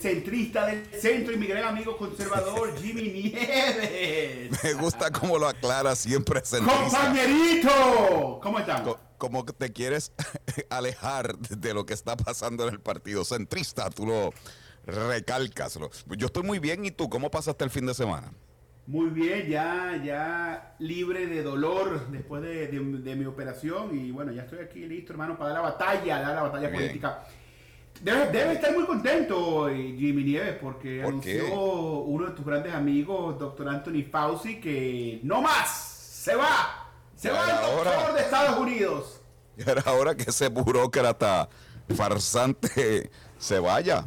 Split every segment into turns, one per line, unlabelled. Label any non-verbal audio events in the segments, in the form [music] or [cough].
centrista del centro y mi gran amigo conservador [laughs] Jimmy Nieves.
Me gusta cómo lo aclara siempre centrista.
¡Compañerito! ¿Cómo están?
Co- Como que te quieres [laughs] alejar de lo que está pasando en el partido centrista, tú lo recalcas. Yo estoy muy bien y tú, ¿cómo pasaste el fin de semana?
Muy bien, ya, ya libre de dolor después de, de- de mi operación y bueno, ya estoy aquí listo, hermano, para dar la batalla, dar la batalla
Bien.
política. Debe, debe estar muy contento eh, Jimmy Nieves porque
¿Por
anunció
qué?
uno de tus grandes amigos, doctor Anthony Fauci, que no más, se va, se va el doctor de Estados Unidos.
Y era hora que ese burócrata farsante se vaya.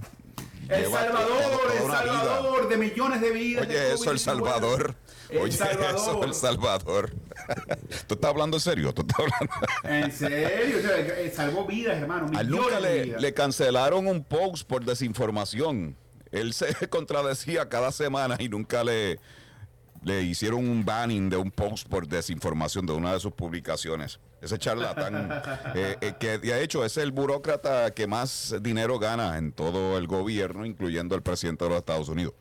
El
Lleva
Salvador, el
vida.
Salvador de millones de vidas.
Oye, eso, El
COVID-19.
Salvador. Oye,
Salvador.
eso, El Salvador. [laughs] ¿Tú estás hablando en serio? ¿Tú estás hablando?
En serio, o sea, eh, salvó vidas, hermano.
A le, cancelaron un post por desinformación. Él se [laughs] contradecía cada semana y nunca le, le hicieron un banning de un post por desinformación de una de sus publicaciones. Ese charlatán, [laughs] eh, eh, que de hecho es el burócrata que más dinero gana en todo el gobierno, incluyendo el presidente de los Estados Unidos.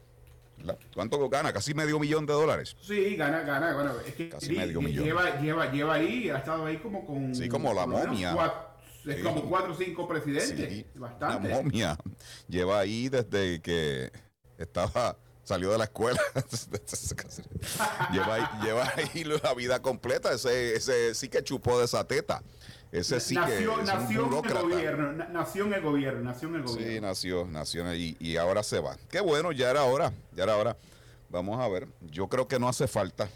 ¿Cuánto gana? Casi medio millón de dólares.
Sí, gana, gana. Bueno, es que
Casi
di-
medio
di-
millón.
Lleva, lleva, lleva ahí, ha estado ahí como con.
Sí, como la momia.
es
Sí.
como cuatro o cinco presidentes.
Sí,
Bastante.
La momia. Lleva ahí desde que estaba, salió de la escuela. [laughs] lleva, ahí, lleva ahí la vida completa. Ese, ese sí que chupó de esa teta. Ese sí que
nació,
es un
nació el gobierno. na- nació en el gobierno. Nació en el
Sí,
gobierno.
nació, nació ahí y ahora se va. Qué bueno, ya era hora, ya era hora. Vamos a ver. Yo creo que no hace falta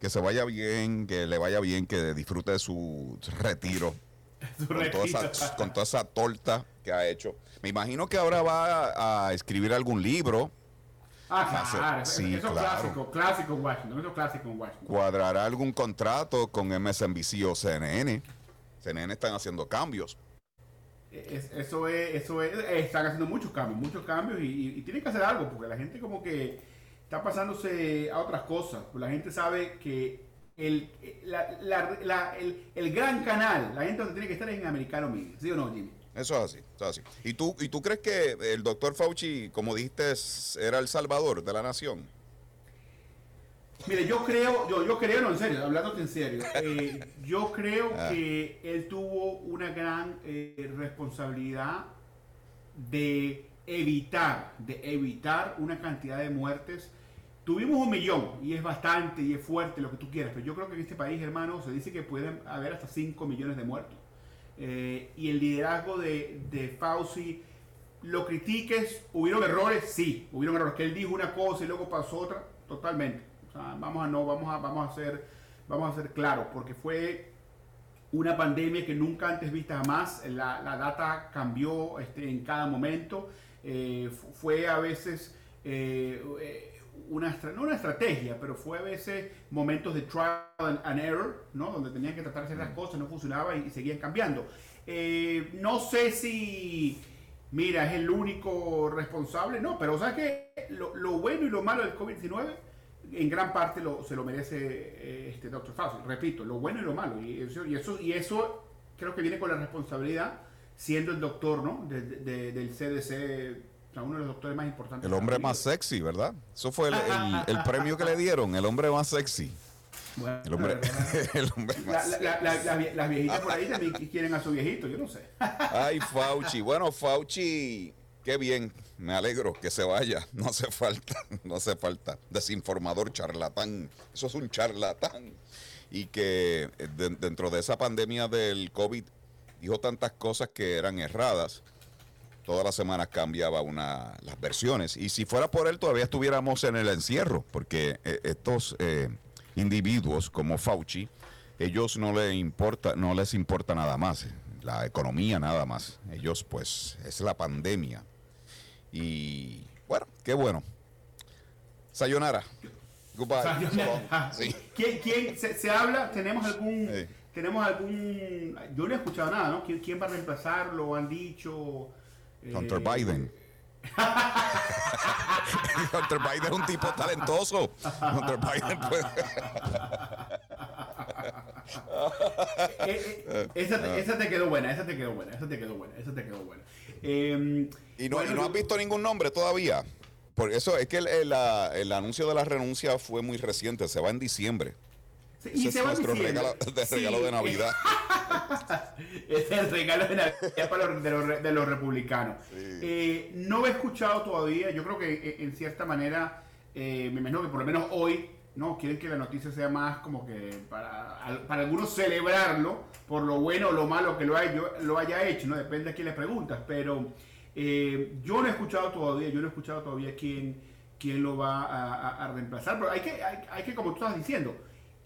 que se vaya bien, que le vaya bien, que disfrute de su retiro. [laughs] Con toda, esa, con toda esa torta que ha hecho. Me imagino que ahora va a, a escribir algún libro,
Ah, claro.
Sí,
eso es
claro.
clásico. Clásico en Washington. Eso es clásico en Washington.
cuadrará algún contrato con MSNBC o CNN. CNN están haciendo cambios.
Es- eso es, eso es, están haciendo muchos cambios, muchos cambios y, y- y tienen que hacer algo porque la gente como que está pasándose a otras cosas. La gente sabe que el, la- la- la- el, el gran canal, la gente donde tiene que estar es en Americano Media, ¿sí o no, Jimmy?
Eso es así, eso es así. ¿Y tú, ¿Y tú crees que el doctor Fauci, como dijiste, era el salvador de la nación?
Mire, yo creo, yo, yo creo, no, en serio, hablándote en serio, [laughs] eh, yo creo
Ah.
que él tuvo una gran eh, responsabilidad de evitar, de evitar una cantidad de muertes. Tuvimos un millón y es bastante y es fuerte lo que tú quieras, pero yo creo que en este país, hermano, se dice que pueden haber hasta 5 millones de muertos. Eh, y el liderazgo de, de Fauci, lo critiques, hubieron errores, sí, hubieron errores, que él dijo una cosa y luego pasó otra, totalmente. Sea, vamos a no, vamos a, vamos a ser, vamos a ser claros, porque fue una pandemia que nunca antes vista jamás, la, la data cambió este, en cada momento, eh, fu- fue a veces eh, eh, una, no una estrategia, pero fue a veces momentos de trial and, and error, ¿no? donde tenían que tratar ciertas cosas, no funcionaba y, y seguían cambiando. Eh, no sé si, mira, es el único responsable, no, pero ¿sabes qué? Lo, lo bueno y lo malo del COVID-19 en gran parte lo, se lo merece eh, este Dr. Fauci. Repito, lo bueno y lo malo. Y eso, y eso, y eso creo que viene con la responsabilidad, siendo el doctor ¿no? De- de- del CDC, uno de los doctores más importantes.
El hombre más sexy, ¿verdad? Eso fue el, el- [laughs] el premio que le dieron, el hombre más sexy.
Bueno,
El hombre, [laughs] el hombre más
la- las viejitas por ahí también [laughs] quieren a su viejito, yo no sé.
Ay, Fauci. Bueno, Fauci, qué bien. Me alegro que se vaya. [laughs] No hace falta, [laughs] no hace falta. Desinformador, charlatán. Eso es un charlatán. Y que eh, de- dentro de esa pandemia del COVID dijo tantas cosas que eran erradas. Todas las semanas cambiaba una, las versiones. Y si fuera por él, todavía estuviéramos en el encierro. Porque eh, estos eh, individuos como Fauci, ellos no les importa, no les importa nada más, la economía nada más. Ellos, pues, es la pandemia. Y bueno, qué bueno. Sayonara. Goodbye. Sí.
¿Quién, quién se, se habla? ¿Tenemos algún,
Sí.
tenemos algún, yo no he escuchado nada, ¿no? ¿Quién, quién va a reemplazarlo? ¿Han dicho?
Hunter
Eh,
Biden. [laughs] Hunter Biden es un tipo talentoso. Hunter Biden puede.
eh, eh, esa, te, esa te quedó buena, esa te quedó buena, esa te quedó buena, esa te quedó buena. Eh,
Y no,
bueno,
y no has visto ningún nombre todavía. Por eso es que el, el, anuncio de la renuncia fue muy reciente, se va en diciembre.
sí,
Ese
y
es
se va
nuestro regalo, de,
Sí,
regalo de Navidad. [laughs]
es el regalo de Navidad para los, de, los, re- de los republicanos. Eh, no he escuchado todavía, yo creo que eh, en cierta manera, eh, me imagino que por lo menos hoy, no quieren que la noticia sea más como que para, para algunos celebrarlo por lo bueno o lo malo que lo, haya, lo haya hecho, ¿no? Depende a quién le preguntas, pero eh, yo no he escuchado todavía, yo no he escuchado todavía quién, quién lo va a, a- a reemplazar, pero hay que, hay, hay que, como tú estás diciendo,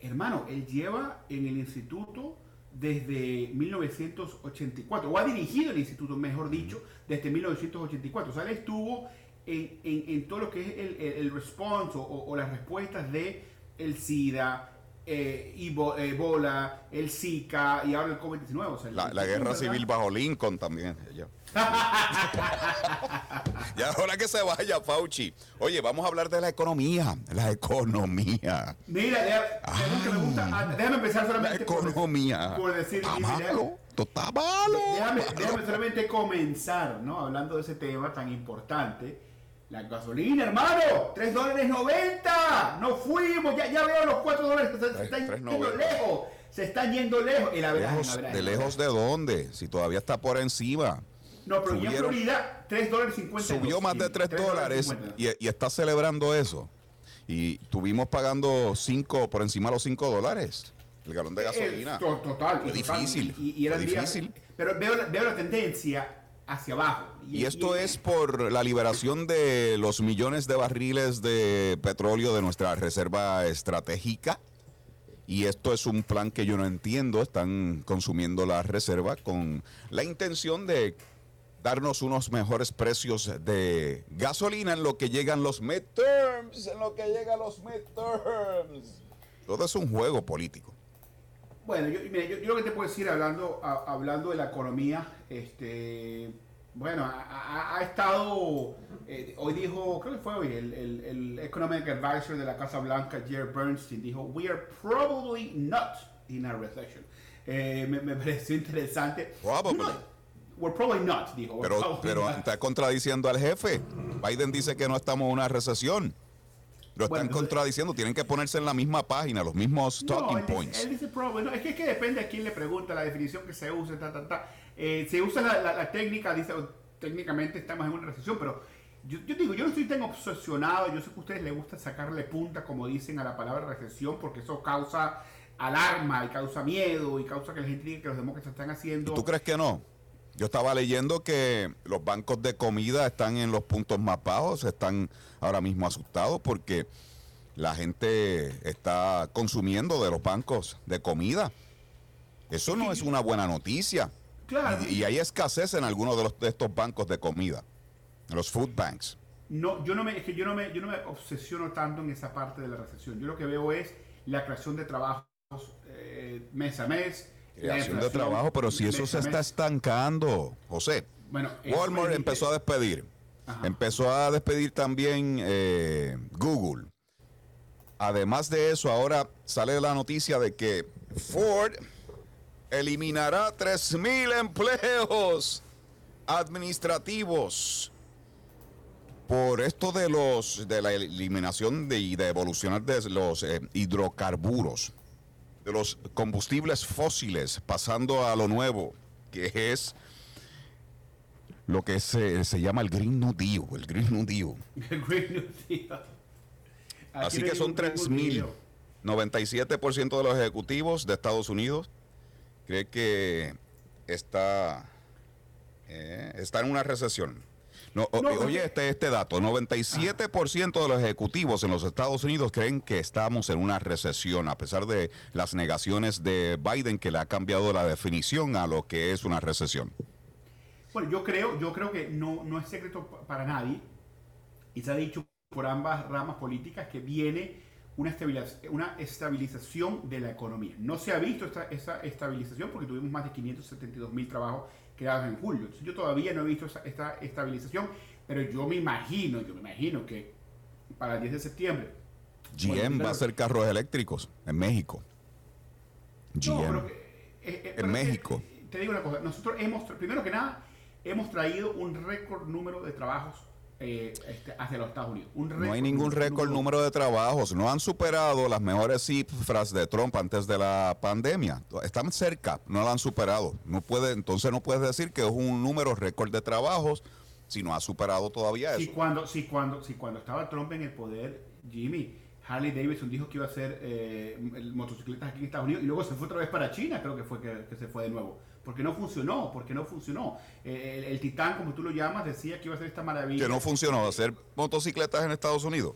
hermano, él lleva en el instituto desde 1984, o ha dirigido el instituto, mejor dicho, desde 1984. O sea, él estuvo en, en- en todo lo que es el, el- el response o, o las respuestas de el SIDA, eh, Ebola, el Zika y ahora el COVID-19. O sea,
La, la guerra civil bajo Lincoln también. Ya. [laughs] ya ahora que se vaya, Fauci. Oye, vamos a hablar de la economía. La economía.
Mira, deja- déjame, que me gusta- ah, déjame empezar
La
solamente por-
economía.
por decir,
Está malo. Esto está malo.
Déjame, déjame solamente comenzar, ¿no? Hablando de ese tema tan importante. La gasolina, hermano, 3 dólares 90. No fuimos, ya, ya veo los 4 dólares que se, se están
tres
yendo
noventa.
lejos. Se están yendo lejos. Y la verdad,
Lejos-
la verdad,
¿De lejos de dónde? Si todavía está por encima.
No, pero ya en
subieron-
Florida, 3 dólares 50.
Subió más de 3 dólares y, y está celebrando eso. Y estuvimos pagando 5 por encima de los 5 dólares. El galón de gasolina.
total.
Fue
y total,
difícil,
Y, y días-
difícil.
pero veo, veo la tendencia hacia abajo.
Y esto es por la liberación de los millones de barriles de petróleo de nuestra reserva estratégica. Y esto es un plan que yo no entiendo. Están consumiendo la reserva con la intención de darnos unos mejores precios de gasolina en lo que llegan los midterms. En lo que llegan los midterms. Todo es un juego político.
Bueno, yo, mira, yo, yo lo que te puedo decir hablando, a- hablando de la economía, este, bueno, ha, estado, eh, hoy dijo, creo que fue hoy, el, el, el Economic Advisor de la Casa Blanca, Jared Bernstein, dijo, we are probably not in a recession. Eh, me, me [laughs] pareció interesante.
Probably.
No, we're probably not, dijo.
Pero, pero está contradiciendo al jefe. Biden dice que no estamos en una recesión. Lo están
Bueno,
contradiciendo. Tienen que ponerse en la misma página, los mismos
No,
talking
dice-
points.
Él dice probably. No, es que, es que depende a quién le pregunta, la definición que se use, ta, ta, ta. Eh, se usa la, la- la técnica, dice, oh, técnicamente estamos en una recesión, pero yo, yo digo, yo no estoy tan obsesionado, yo sé que a ustedes les gusta sacarle punta, como dicen, a la palabra recesión, porque eso causa alarma y causa miedo y causa que la gente diga que los demócratas están haciendo...
¿Tú crees que no? Yo estaba leyendo que los bancos de comida están en los puntos más bajos, están ahora mismo asustados porque la gente está consumiendo de los bancos de comida. Eso no es una buena noticia.
Claro.
Y, y hay escasez en algunos de, los, de estos bancos de comida, en los food banks.
No, yo no me, es que yo no me, yo no me obsesiono tanto en esa parte de la recesión. Yo lo que veo es la creación de trabajos eh, mes a mes.
Creación de
inflación
trabajo, pero si eso se está estancando, José.
Bueno,
Walmart empezó a despedir.
Ajá.
Empezó a despedir también eh, Google. Además de eso, ahora sale la noticia de que Ford eliminará 3.000 empleos administrativos por esto de los de la eliminación de, y de evolucionar de los eh, hidrocarburos, de los combustibles fósiles, pasando a lo nuevo, que es lo que se, se llama el Green New Deal, el Green New Deal. [laughs]
El Green New Deal.
Así que son
ningún
3 mil.
video.
97% de los ejecutivos de Estados Unidos cree que está, eh, está en una recesión. No,
No,
oye,
porque-
este, este dato, 97% de los ejecutivos en los Estados Unidos creen que estamos en una recesión, a pesar de las negaciones de Biden que le ha cambiado la definición a lo que es una recesión.
Bueno, yo creo, yo creo que no, no es secreto pa- para nadie, y se ha dicho por ambas ramas políticas que viene una, una estabilización de la economía. No se ha visto esta, esa estabilización porque tuvimos más de 572 mil trabajos creados en julio. Entonces, yo todavía no he visto esta estabilización, pero yo me imagino, yo me imagino que para el 10 de septiembre.
GM va a hacer carros eléctricos en México. GM.
Eh, eh, en México. te digo una cosa, nosotros hemos, primero que nada, hemos traído un récord número de trabajos eh, este, hacia los Estados Unidos.
no hay ningún récord número de trabajos. No han superado las mejores cifras de Trump antes de la pandemia. Están cerca, no la han superado. No puede, entonces no puedes decir que es un número récord de trabajos si no ha superado todavía eso.
Si cuando, si cuando, si cuando estaba Trump en el poder, Jimmy, Harley Davidson dijo que iba a hacer eh, motocicletas aquí en Estados Unidos y luego se fue otra vez para China, creo que fue que se fue de nuevo porque no funcionó, porque no funcionó. Eh, el, Titán, como tú lo llamas, decía que iba a ser esta maravilla.
Que no funcionó, hacer motocicletas en Estados Unidos.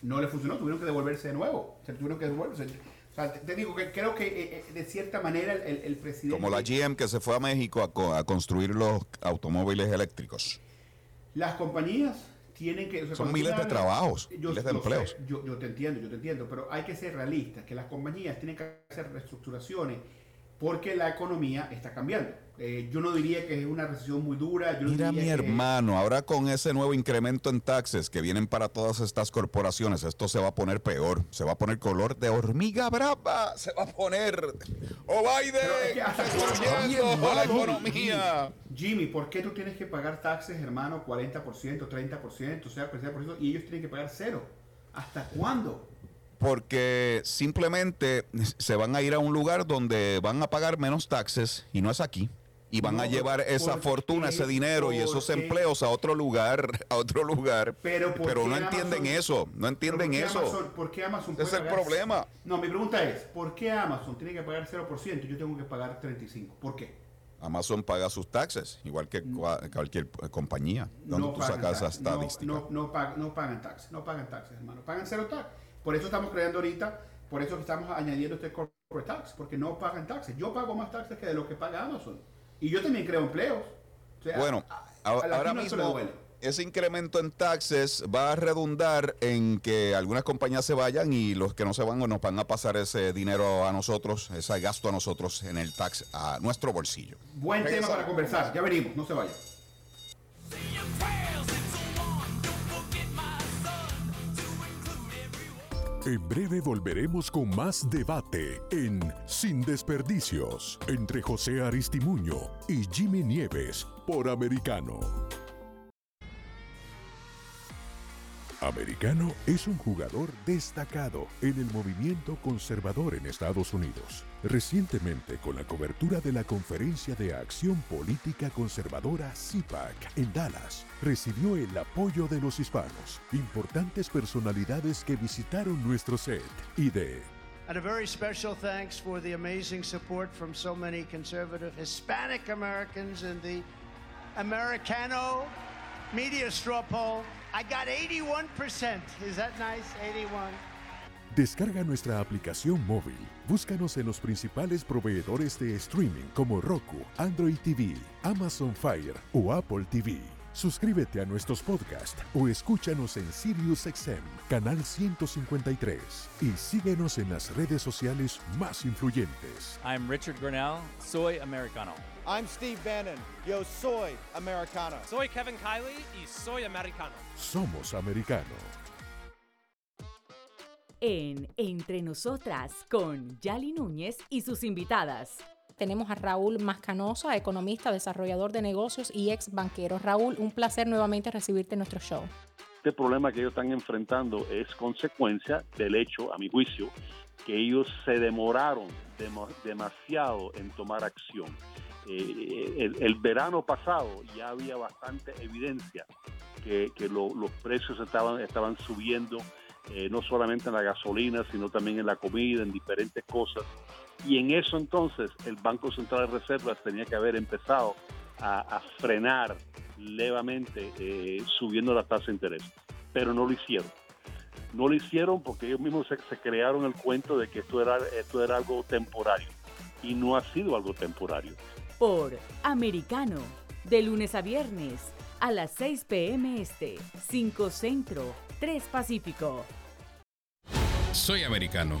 No le funcionó, tuvieron que devolverse de nuevo. Se tuvieron que devolverse. O sea, te, digo que creo que eh, eh, de cierta manera el, presidente...
Como la GM que se fue a México a, construir los automóviles eléctricos.
Las compañías tienen que...
Son miles de trabajos, miles de empleos.
yo, yo, te entiendo, yo te entiendo, pero hay que ser realistas, que las compañías tienen que hacer reestructuraciones porque la economía está cambiando. Eh, yo no diría que es una recesión muy dura.
Mira mi hermano, ahora con ese nuevo incremento en taxes que vienen para todas estas corporaciones, esto se va a poner peor, se va a poner color de hormiga brava, se va a poner... ¡Oh, Biden!
¡Está la economía! Jimmy, ¿por qué tú tienes que pagar taxes, hermano, 40%, 30%, o sea, 30%, y ellos tienen que pagar cero? ¿Hasta cuándo?
Porque simplemente se van a ir a un lugar donde van a pagar menos taxes y no es aquí y van a llevar esa fortuna, ese dinero y esos empleos a otro lugar, [laughs] a otro lugar. Pero, no entienden eso, no entienden eso.
¿Por qué Amazon
Ese es el problema.
No, mi pregunta es, ¿por qué Amazon tiene que pagar 0% y yo tengo que pagar 35%? ¿Por qué?
Amazon paga sus taxes, igual que cualquier compañía. Donde tú sacas esa estadística.
No, no, pagan, no pagan taxes, no pagan taxes, hermano. Pagan cero taxes. Por eso estamos creando ahorita, por eso estamos añadiendo este corporate tax, porque no pagan taxes. Yo pago más taxes que de lo que paga Amazon. Y yo también creo empleos.
bueno, ahora mismo ese incremento en taxes va a redundar en que algunas compañías se vayan y los que no se van nos van a pasar ese dinero a nosotros, ese gasto a nosotros en el tax a nuestro bolsillo.
Buen tema para conversar. Ya venimos, no se vayan.
En breve volveremos con más debate en Sin Desperdicios entre José Aristimuño y Jimmy Nieves por Americano. Americano es un jugador destacado en el movimiento conservador en Estados Unidos. Recientemente, con la cobertura de la Conferencia de Acción Política Conservadora CIPAC en Dallas, recibió el apoyo de los hispanos, importantes personalidades que visitaron nuestro set y de
And a very special thanks for the amazing support from so many conservative Hispanic Americans in the Americano media straw poll. I got 81%. Is that nice? 81.
Descarga nuestra aplicación móvil. Búscanos en los principales proveedores de streaming como Roku, Android TV, Amazon Fire o Apple TV. Suscríbete a nuestros podcasts o escúchanos en SiriusXM, canal 153 y síguenos en las redes sociales más influyentes.
I'm Richard Grinnell, soy americano.
I'm Steve Bannon, yo soy americano.
Soy Kevin Kiley y soy americano.
Somos americano.
En Entre Nosotras con Yali Núñez y sus invitadas
tenemos a Raúl Mascanosa, economista, desarrollador de negocios y ex banquero. Raúl, un placer nuevamente recibirte en nuestro show.
Este problema que ellos están enfrentando es consecuencia del hecho, a mi juicio, que ellos se demoraron demasiado en tomar acción. Eh, el, verano pasado ya había bastante evidencia que, los precios estaban, estaban subiendo, eh, no solamente en la gasolina, sino también en la comida, en diferentes cosas. Y en eso entonces el Banco Central de Reservas tenía que haber empezado a, frenar levemente eh, subiendo la tasa de interés, pero no lo hicieron. No lo hicieron porque ellos mismos se, crearon el cuento de que esto era, esto era algo temporario y no ha sido algo temporario.
Por Americano, de lunes a viernes a las 6 p.m. Este, 5 Centro, 3 Pacífico
Soy americano.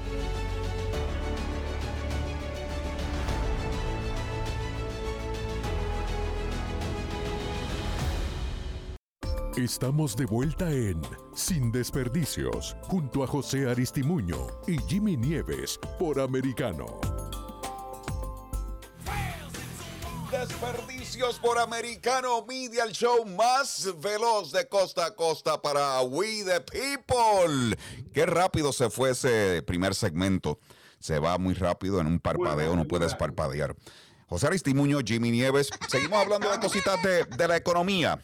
Estamos de vuelta en Sin Desperdicios, junto a José Aristimuño y Jimmy Nieves por Americano.
Desperdicios por Americano Media, el show más veloz de costa a costa para We the People. Qué rápido se fue ese primer segmento. Se va muy rápido en un parpadeo, no puedes parpadear. José Aristimuño, Jimmy Nieves. Seguimos hablando de cositas de, de la economía.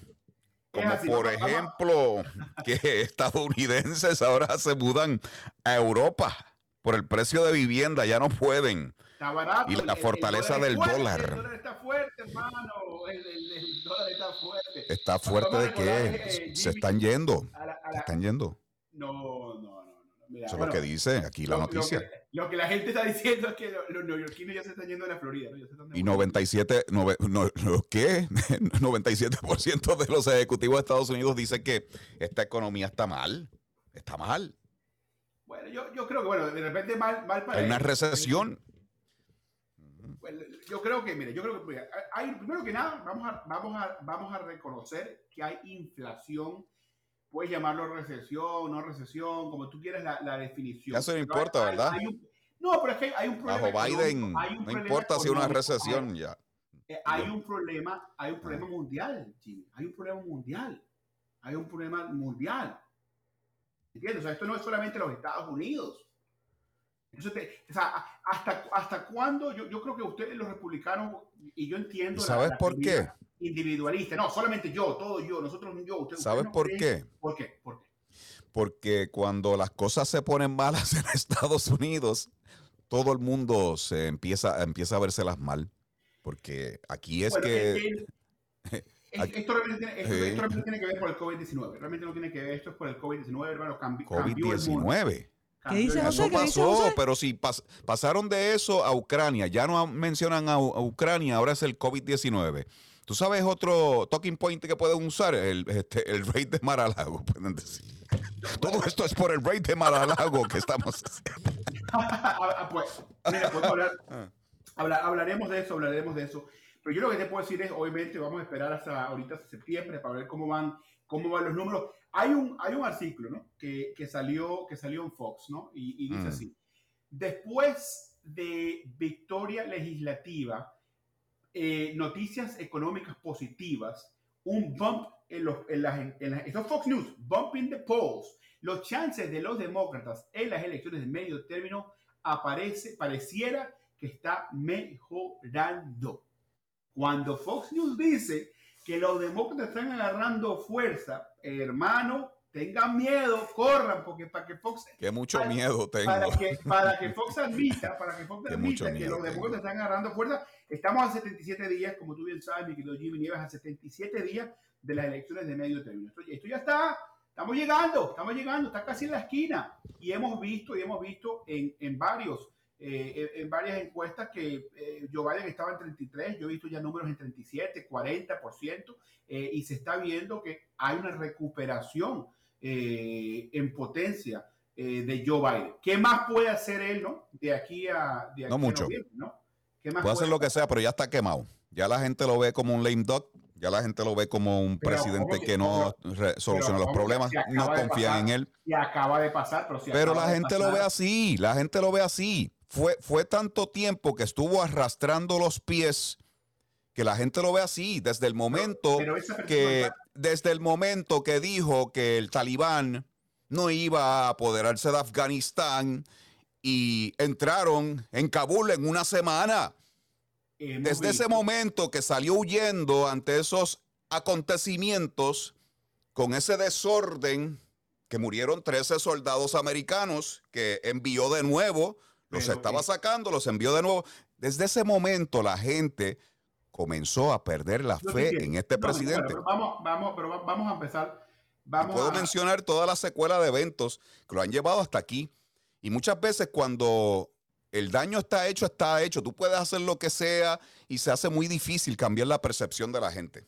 Como por ejemplo, que [laughs] estadounidenses ahora se mudan a Europa por el precio de vivienda, ya no pueden.
Está barato.
Y la
el-
fortaleza
el
del dólar.
El dólar está fuerte, hermano. El, dólar está fuerte.
Está fuerte de que
que,
se están yendo.
a la- a
Se están yendo.
No, no, no. no. Mira,
Eso es
bueno,
lo que dice aquí la
lo-
noticia.
Lo que, lo que la gente está diciendo es que lo- los neoyorquinos ya se están yendo de la Florida. ¿no? Ya se están
Y 97, nove- no, no, ¿qué? [laughs] 97% de los ejecutivos de Estados Unidos dicen que esta economía está mal. Está mal.
Bueno, yo, yo creo que, bueno, de repente mal, mal para
Hay una recesión.
Bueno, yo creo que, mire, yo creo que, hay, primero que nada, vamos a, vamos, a, vamos a reconocer que hay inflación. Puedes llamarlo recesión, no recesión, como tú quieras la, la definición.
Eso no importa,
hay-
¿verdad?
hay un- no, pero es que hay un problema.
Bajo Biden,
hay un
no
problema
importa si una recesión
hay-
ya.
eh, hay un problema, hay un problema mundial, Jimmy. Hay un problema mundial. Hay un problema mundial. ¿Entiendes? O sea, esto no es solamente los Estados Unidos. Eso te- o sea, ¿hasta, hasta cuándo? Yo, yo creo que ustedes, los republicanos, y yo entiendo.
¿Sabes
la
por qué?
Individualista. No, solamente yo, todo yo, nosotros yo. Ustedes,
¿Sabes
ustedes no
por
creen-
qué?
¿Por qué? ¿Por qué?
Porque cuando las cosas se ponen malas [laughs] en Estados Unidos, todo el mundo se empieza, empieza a vérselas mal. Porque aquí es
Bueno,
que...
el- [laughs] el-
Aquí-
esto, realmente tiene, esto- esto realmente tiene que ver por el COVID-19. Realmente no tiene que ver, esto es por el COVID-19, hermano. cambi- cambió el mundo.
COVID-19.
Cambió el mundo.
Eso pasó, pero si pas- pasaron de eso a Ucrania, ya no mencionan a, a Ucrania, ahora es el COVID-19. ¿Tú sabes otro talking point que pueden usar? El, este, el rey de Mar-a-Lago, pueden decir. Todo esto es por el rey de Mar-a-Lago que estamos haciendo. [laughs]
Pues, mira, podemos hablar- habla- hablaremos de eso, hablaremos de eso. Pero yo lo que te puedo decir es, obviamente, vamos a esperar hasta ahorita hasta septiembre para ver cómo van, cómo van los números. Hay un, hay un artículo, ¿no? Que, que salió, que salió en Fox, ¿no? Y, y dice
Mm.
así: después de victoria legislativa, eh, noticias económicas positivas, un bump en los, en las, en Fox News, bump in the polls. Los chances de los demócratas en las elecciones de medio término aparece, pareciera que está mejorando. Cuando Fox News dice que los demócratas están agarrando fuerza, hermano, tengan miedo, corran, porque para que Fox
Que mucho
para-
miedo tengo.
para que, para que Fox admita, para que Fox
Que
admita que los demócratas están agarrando fuerza, estamos a 77 días, como tú bien sabes, mi querido Jimmy Nieves, a 77 días de las elecciones de medio término. Esto, esto ya está, estamos llegando, estamos llegando, está casi en la esquina. Y hemos visto, y hemos visto en, en varios, eh, en, en varias encuestas que eh, Joe Biden estaba en 33, yo he visto ya números en 37, 40%, eh, y se está viendo que hay una recuperación eh, en potencia eh, de Joe Biden. ¿Qué más puede hacer él, no? De aquí a, de aquí
No
a
mucho.
noviembre, ¿no? ¿Qué más
Puede hacer lo que sea, pero ya está quemado. Ya la gente lo ve como un lame duck. Ya la gente lo ve como un
Pero,
presidente
¿cómo
que
que-
no soluciona
pero,
los
¿cómo
problemas, no confían
pasar?
en él.
Y acaba de pasar, pero si
Pero la gente lo ve así, la gente lo ve así. Fue, fue tanto tiempo que estuvo arrastrando los pies que la gente lo ve así desde el momento
pero
que desde el momento que dijo que el talibán no iba a apoderarse de Afganistán y entraron en Kabul en una semana.
Hemos
Desde ese momento que salió huyendo ante esos acontecimientos, con ese desorden, que murieron 13 soldados americanos, que envió de nuevo, los
Pero,
estaba
eh,
sacando, los envió de nuevo. Desde ese momento la gente comenzó a perder la fe en este
No,
presidente.
pero vamos, vamos, pero va- vamos a empezar. Vamos
puedo
a,
mencionar toda la secuela de eventos que lo han llevado hasta aquí. Y muchas veces cuando el daño está hecho, está hecho. Tú puedes hacer lo que sea y se hace muy difícil cambiar la percepción de la gente.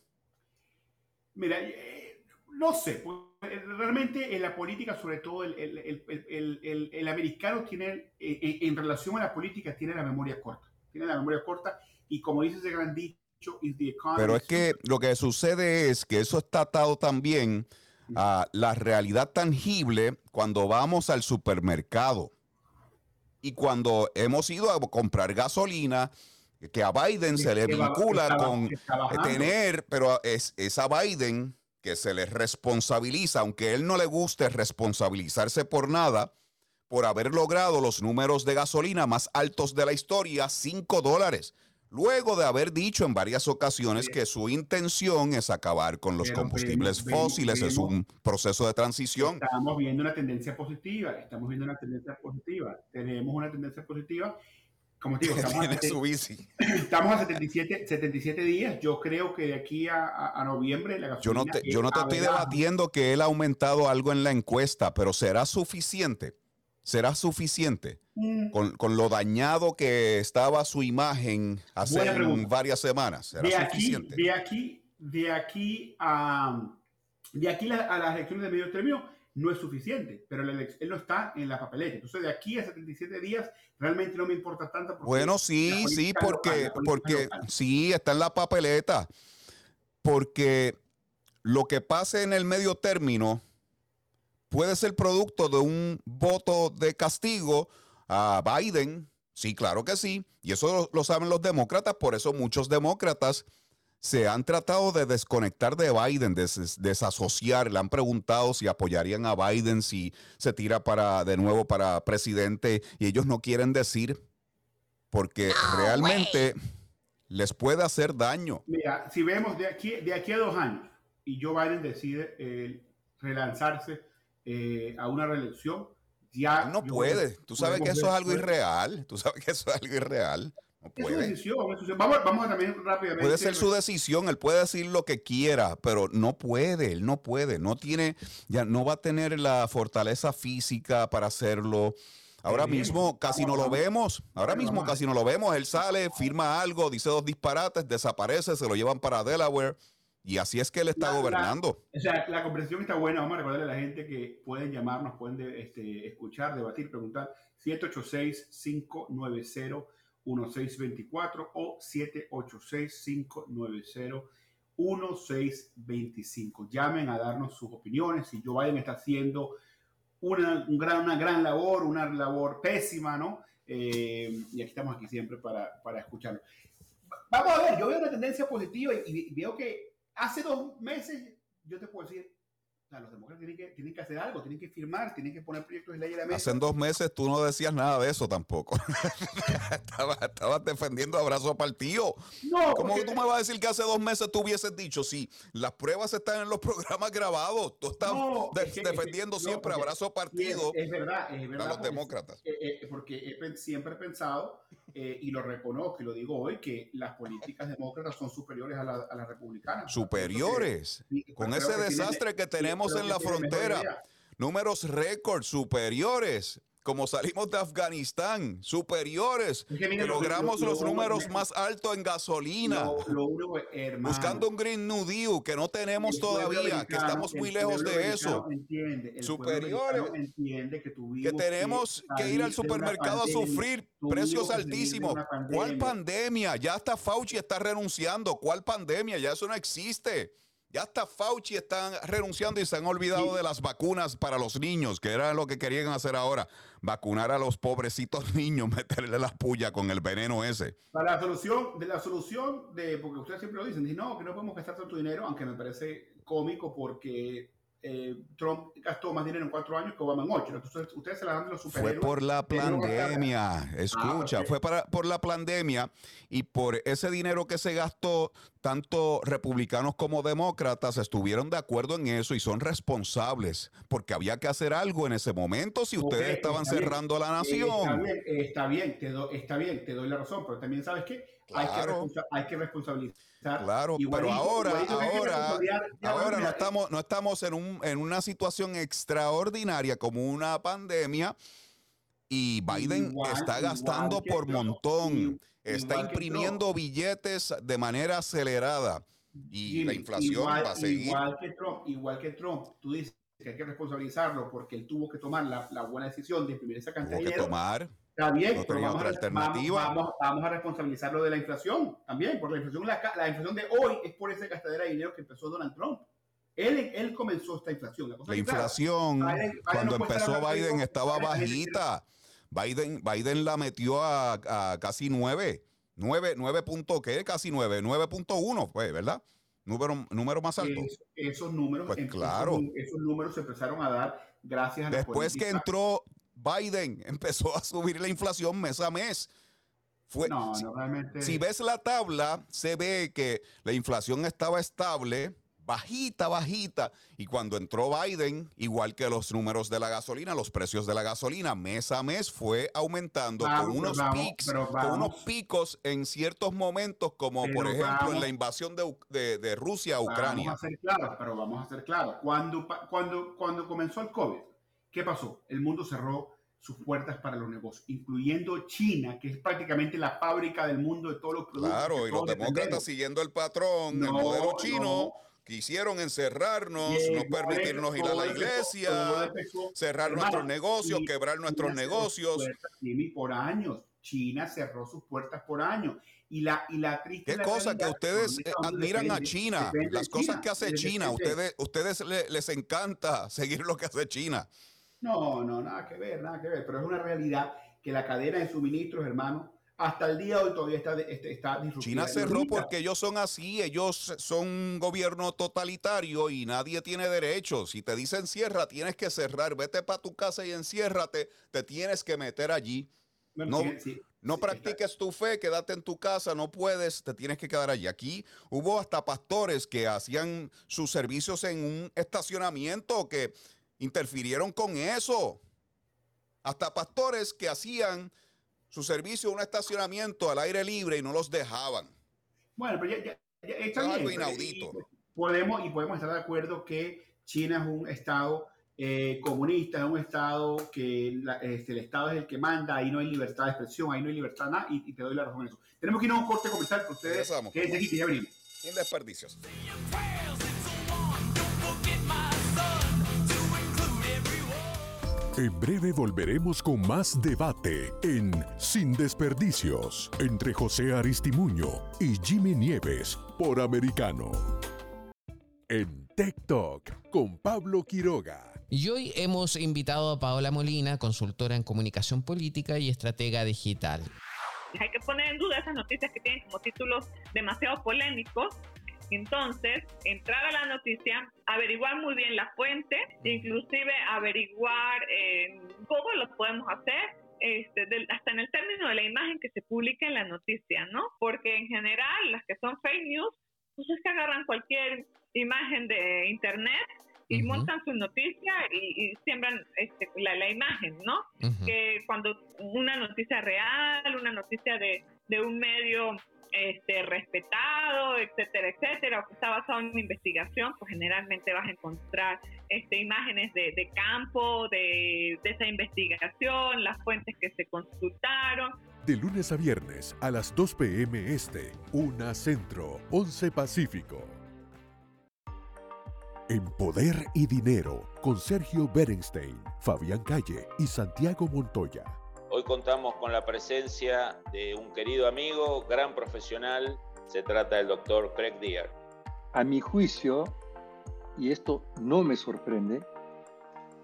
Mira, eh, no sé, pues, eh, realmente en la política, sobre todo el, el- el- el- americano tiene, eh, en, en relación a la política, tiene la memoria corta. Tiene la memoria corta y como dice ese gran dicho.
Pero es que lo que sucede es que eso está atado también a la realidad tangible cuando vamos al supermercado. Y cuando hemos ido a comprar gasolina, que a Biden se le vincula
está-
con
está
tener, pero es, es a Biden que se le responsabiliza, aunque él no le guste responsabilizarse por nada, por haber logrado los números de gasolina más altos de la historia, 5 dólares. Luego de haber dicho en varias ocasiones que su intención es acabar con los
Pero
combustibles
vemos- vemos-
fósiles, es un proceso de transición.
Estamos viendo una tendencia positiva, estamos viendo una tendencia positiva. Tenemos una tendencia positiva. Como te digo, estamos a,
su bici. [clears throat]
estamos a 77, 77 días. Yo creo que de aquí a, a- a noviembre la
Yo no
gasolina
te, yo no te estoy debatiendo que él ha aumentado algo en la encuesta, pero ¿será suficiente? ¿Será suficiente?
Mm.
Con, con lo dañado que estaba su imagen hace varias semanas. ¿Será
de aquí,
suficiente?
de aquí, de aquí a de aquí la- a las elecciones de medio término no es suficiente, pero él no está en la papeleta. Entonces, de aquí a 77 días realmente no me importa tanto. porque
Bueno, sí, sí,
local,
porque, porque
local.
sí, está en la papeleta. Porque lo que pase en el medio término puede ser producto de un voto de castigo a Biden. Sí, claro que sí. Y eso lo, lo saben los demócratas. Por eso muchos demócratas se han tratado de desconectar de Biden, des- desasociar. Le han preguntado si apoyarían a Biden si se tira para de nuevo para presidente y ellos no quieren decir porque realmente les puede hacer daño.
Mira, si vemos de aquí, de aquí a dos años y Joe Biden decide eh, relanzarse eh, a una reelección, ya
No
yo
puede. Tú sabes que eso es algo irreal. Tú sabes que eso es algo irreal. No
Es su
puede.
decisión, es su decisión. Vamos, vamos a también rápidamente.
Puede ser su decisión, él puede decir lo que quiera, pero no puede, él no puede, no tiene, ya no va a tener la fortaleza física para hacerlo. Ahora mismo casi no lo vemos, ahora mismo casi no lo vemos, él sale, firma algo, dice dos disparates, desaparece, se lo llevan para Delaware y así es que él está
La- la-
gobernando.
O sea, la conversación está buena. Vamos a recordarle a la gente que pueden llamarnos, pueden de- este, escuchar, debatir, preguntar. 786-590-1624 o 786-590-1625. Llamen a darnos sus opiniones. Si Joe Biden está haciendo una, un gran, una gran labor, una labor pésima, ¿no? Eh, y aquí estamos aquí siempre para, para escucharlo. Vamos a ver, yo veo una tendencia positiva y, y veo que hace dos meses, yo te puedo decir, o sea, los demócratas tienen que, tienen que hacer algo, tienen que firmar, tienen que poner proyectos de ley a la mesa.
Hace dos meses tú no decías nada de eso tampoco. [laughs] estabas, estabas defendiendo a brazo partido.
No,
¿Cómo
porque-
tú me vas a decir que hace dos meses tú hubieses dicho, sí, las pruebas están en los [laughs] programas grabados? Tú estás
No,
de-
es que- es que-
defendiendo
no,
siempre a
porque-
brazo
Sí,
partido
Es, es verdad, es verdad.
a los demócratas.
eh, eh, porque he siempre he pensado, eh, y lo reconozco y lo digo hoy, que las políticas demócratas son superiores a, la- a las republicanas.
Superiores. Con ese
tienen-
desastre que tenemos en la frontera. Números récord superiores. Como salimos de Afganistán, superiores.
Es que
logramos
lo- lo-
los
lo-
números más altos en gasolina.
Hermano,
Buscando un Green New Deal que no tenemos
el
todavía, que estamos muy lejos de eso.
Entiende,
Superiores.
entiende que,
tenemos que ir al supermercado a sufrir precios altísimos. ¿Cuál pandemia? Ya hasta Fauci está renunciando. ¿Cuál pandemia? Ya eso no existe. Ya hasta Fauci están renunciando y se han olvidado de las vacunas para los niños, que era lo que querían hacer ahora. Vacunar a los pobrecitos [laughs] niños, meterle las pullas con el veneno ese.
Para la solución, de la solución de, porque ustedes siempre lo dicen, dicen, no, que no podemos gastar tanto dinero, aunque me parece cómico porque eh, Trump gastó más dinero en cuatro años que Obama en ocho. Entonces ustedes se la dan de los
Fue
superhéroes.
por la pandemia, escucha,
ok.
fue para, por la pandemia y por ese dinero que se gastó, tanto republicanos como demócratas estuvieron de acuerdo en eso y son responsables, porque había que hacer algo en ese momento si ustedes estaban
está bien.
cerrando la
Eh, Está
nación.
bien, eh, está bien, te do- está bien, te doy la razón, pero también sabes que hay, que
Claro.
responsa- hay que responsabilizar.
Claro, pero
Igualito,
ahora,
que
ahora,
ya,
ahora no estamos, no estamos en, un, en una situación extraordinaria como una pandemia y Biden
Igual-
está gastando por montón, está imprimiendo billetes de manera acelerada y la
Jimmy,
inflación
igual,
va a seguir.
Igual que Trump, igual que Trump, tú dices que hay que responsabilizarlo porque él tuvo que tomar la, la buena decisión de imprimir esa cantidad
Tuvo que tomar.
Está bien,
no
pero
tenía
vamos
otra
a,
alternativa.
Vamos, vamos- vamos a responsabilizarlo de la inflación también, porque la inflación, la, la inflación de hoy es por esa gastadera de dinero que empezó Donald Trump. Él, él comenzó esta inflación.
La
clara,
inflación,
Biden- Biden
cuando empezó Biden estaba
que
bajita. Biden, Biden la metió a, a casi 9. 9, 9 punto, ¿qué? Casi 9, 9.1 fue, ¿verdad? Número, número más alto.
Es- esos números,
Pues claro.
esos, esos números se empezaron a dar gracias a la
Después que
política-
entró Biden, [laughs] empezó a subir la inflación mes a mes. Fue,
No,
si,
no, realmente.
si ves la tabla, se ve que la inflación estaba estable, bajita, bajita. Y cuando entró Biden, igual que los números de la gasolina, los precios de la gasolina mes a mes fue aumentando
Vamos,
con unos
vamos, pero
con unos
vamos.
picos en ciertos momentos, como por
Pero
ejemplo en
vamos.
la invasión de, de- de Rusia a
Vamos
Ucrania.
a ser claros, pero vamos a ser claros. Cuando, cuando, cuando comenzó el COVID, ¿qué pasó? El mundo cerró sus puertas para los negocios, incluyendo China, que es prácticamente la fábrica del mundo de todos los productos.
Claro, y los demócratas siguiendo el patrón, el
No,
modelo chino,
no.
quisieron encerrarnos, no permitirnos ir a la iglesia,
empezó-
cerrar
Hermano,
nuestros negocios, quebrar nuestros
China
negocios.
sus puertas, Jimmy, por años. China cerró sus puertas por años. Y la, y la triste
Qué que ustedes eh, admiran a China, las cosas
China,
que hace China, ustedes, ustedes le- les encanta seguir lo que hace China.
No, no, nada que ver, nada que ver. Pero es una realidad que la cadena de suministros, hermano, hasta el día de hoy todavía está, este- está disruptiva.
China cerró porque ellos son así, ellos son un gobierno totalitario y nadie tiene derechos. Si te dicen cierra, tienes que cerrar, vete para tu casa y enciérrate, te tienes que meter allí.
Bueno,
No,
sí, sí,
no
sí,
practiques tu fe, quédate en tu casa, no puedes, te tienes que quedar allí. Aquí hubo hasta pastores que hacían sus servicios en un estacionamiento que interfirieron con eso. Hasta pastores que hacían su servicio en un estacionamiento al aire libre y no los dejaban.
Bueno, pero ya, ya- ya está
Es
bien,
algo
pero-
inaudito.
y podemos, y podemos estar de acuerdo que China es un estado eh, comunista, es un estado que la- este, el estado es el que manda, ahí no hay libertad de expresión, ahí no hay libertad de nada, y, y te doy la razón en eso. Tenemos que ir a un corte comercial, que ustedes
Regresamos.
quédense aquí, que ya venimos.
Sin desperdicios.
En breve volveremos con más debate en Sin Desperdicios entre José Aristimuño y Jimmy Nieves por Americano. En Tech Talk con Pablo Quiroga.
Y hoy hemos invitado a Paola Molina, consultora en comunicación política y estratega digital.
Hay que poner en duda esas noticias que tienen como títulos demasiado polémicos. Entonces, entrar a la noticia, averiguar muy bien la fuente, inclusive averiguar eh, cómo lo podemos hacer, este, del- hasta en el término de la imagen que se publica en la noticia, ¿no? Porque en general las que son fake news, pues es que agarran cualquier imagen de internet y montan su noticia y, y siembran este, la, la imagen, ¿no? Que cuando una noticia real, una noticia de, de un medio este, respetado, etcétera, etcétera, está basado en una investigación, pues generalmente vas a encontrar este, imágenes de, campo, de, de esa investigación, las fuentes que se consultaron,
De lunes a viernes a las 2 p.m. Este, 1 Centro, 11 Pacífico. En Poder y Dinero, con Sergio Berenstein, Fabián Calle y Santiago Montoya.
Hoy contamos con la presencia de un querido amigo, gran profesional. Se trata del doctor Craig Deer.
A mi juicio, y esto no me sorprende,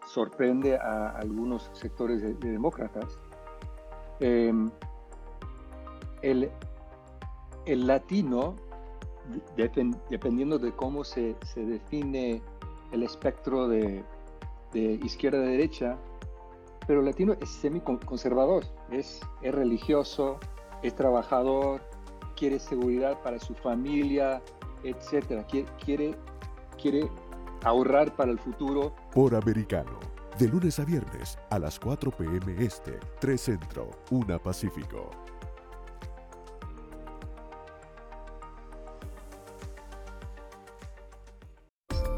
sorprende a algunos sectores de, de demócratas, eh, el, el latino, depen- dependiendo de cómo se, se define el espectro de, de izquierda a derecha, pero el latino es semi-conservador, es, es religioso, es trabajador, quiere seguridad para su familia, etcétera. Quiere, quiere, quiere ahorrar para el futuro.
Por Americano, de lunes a viernes a las 4 p.m. Este, 3 Centro, 1 Pacífico.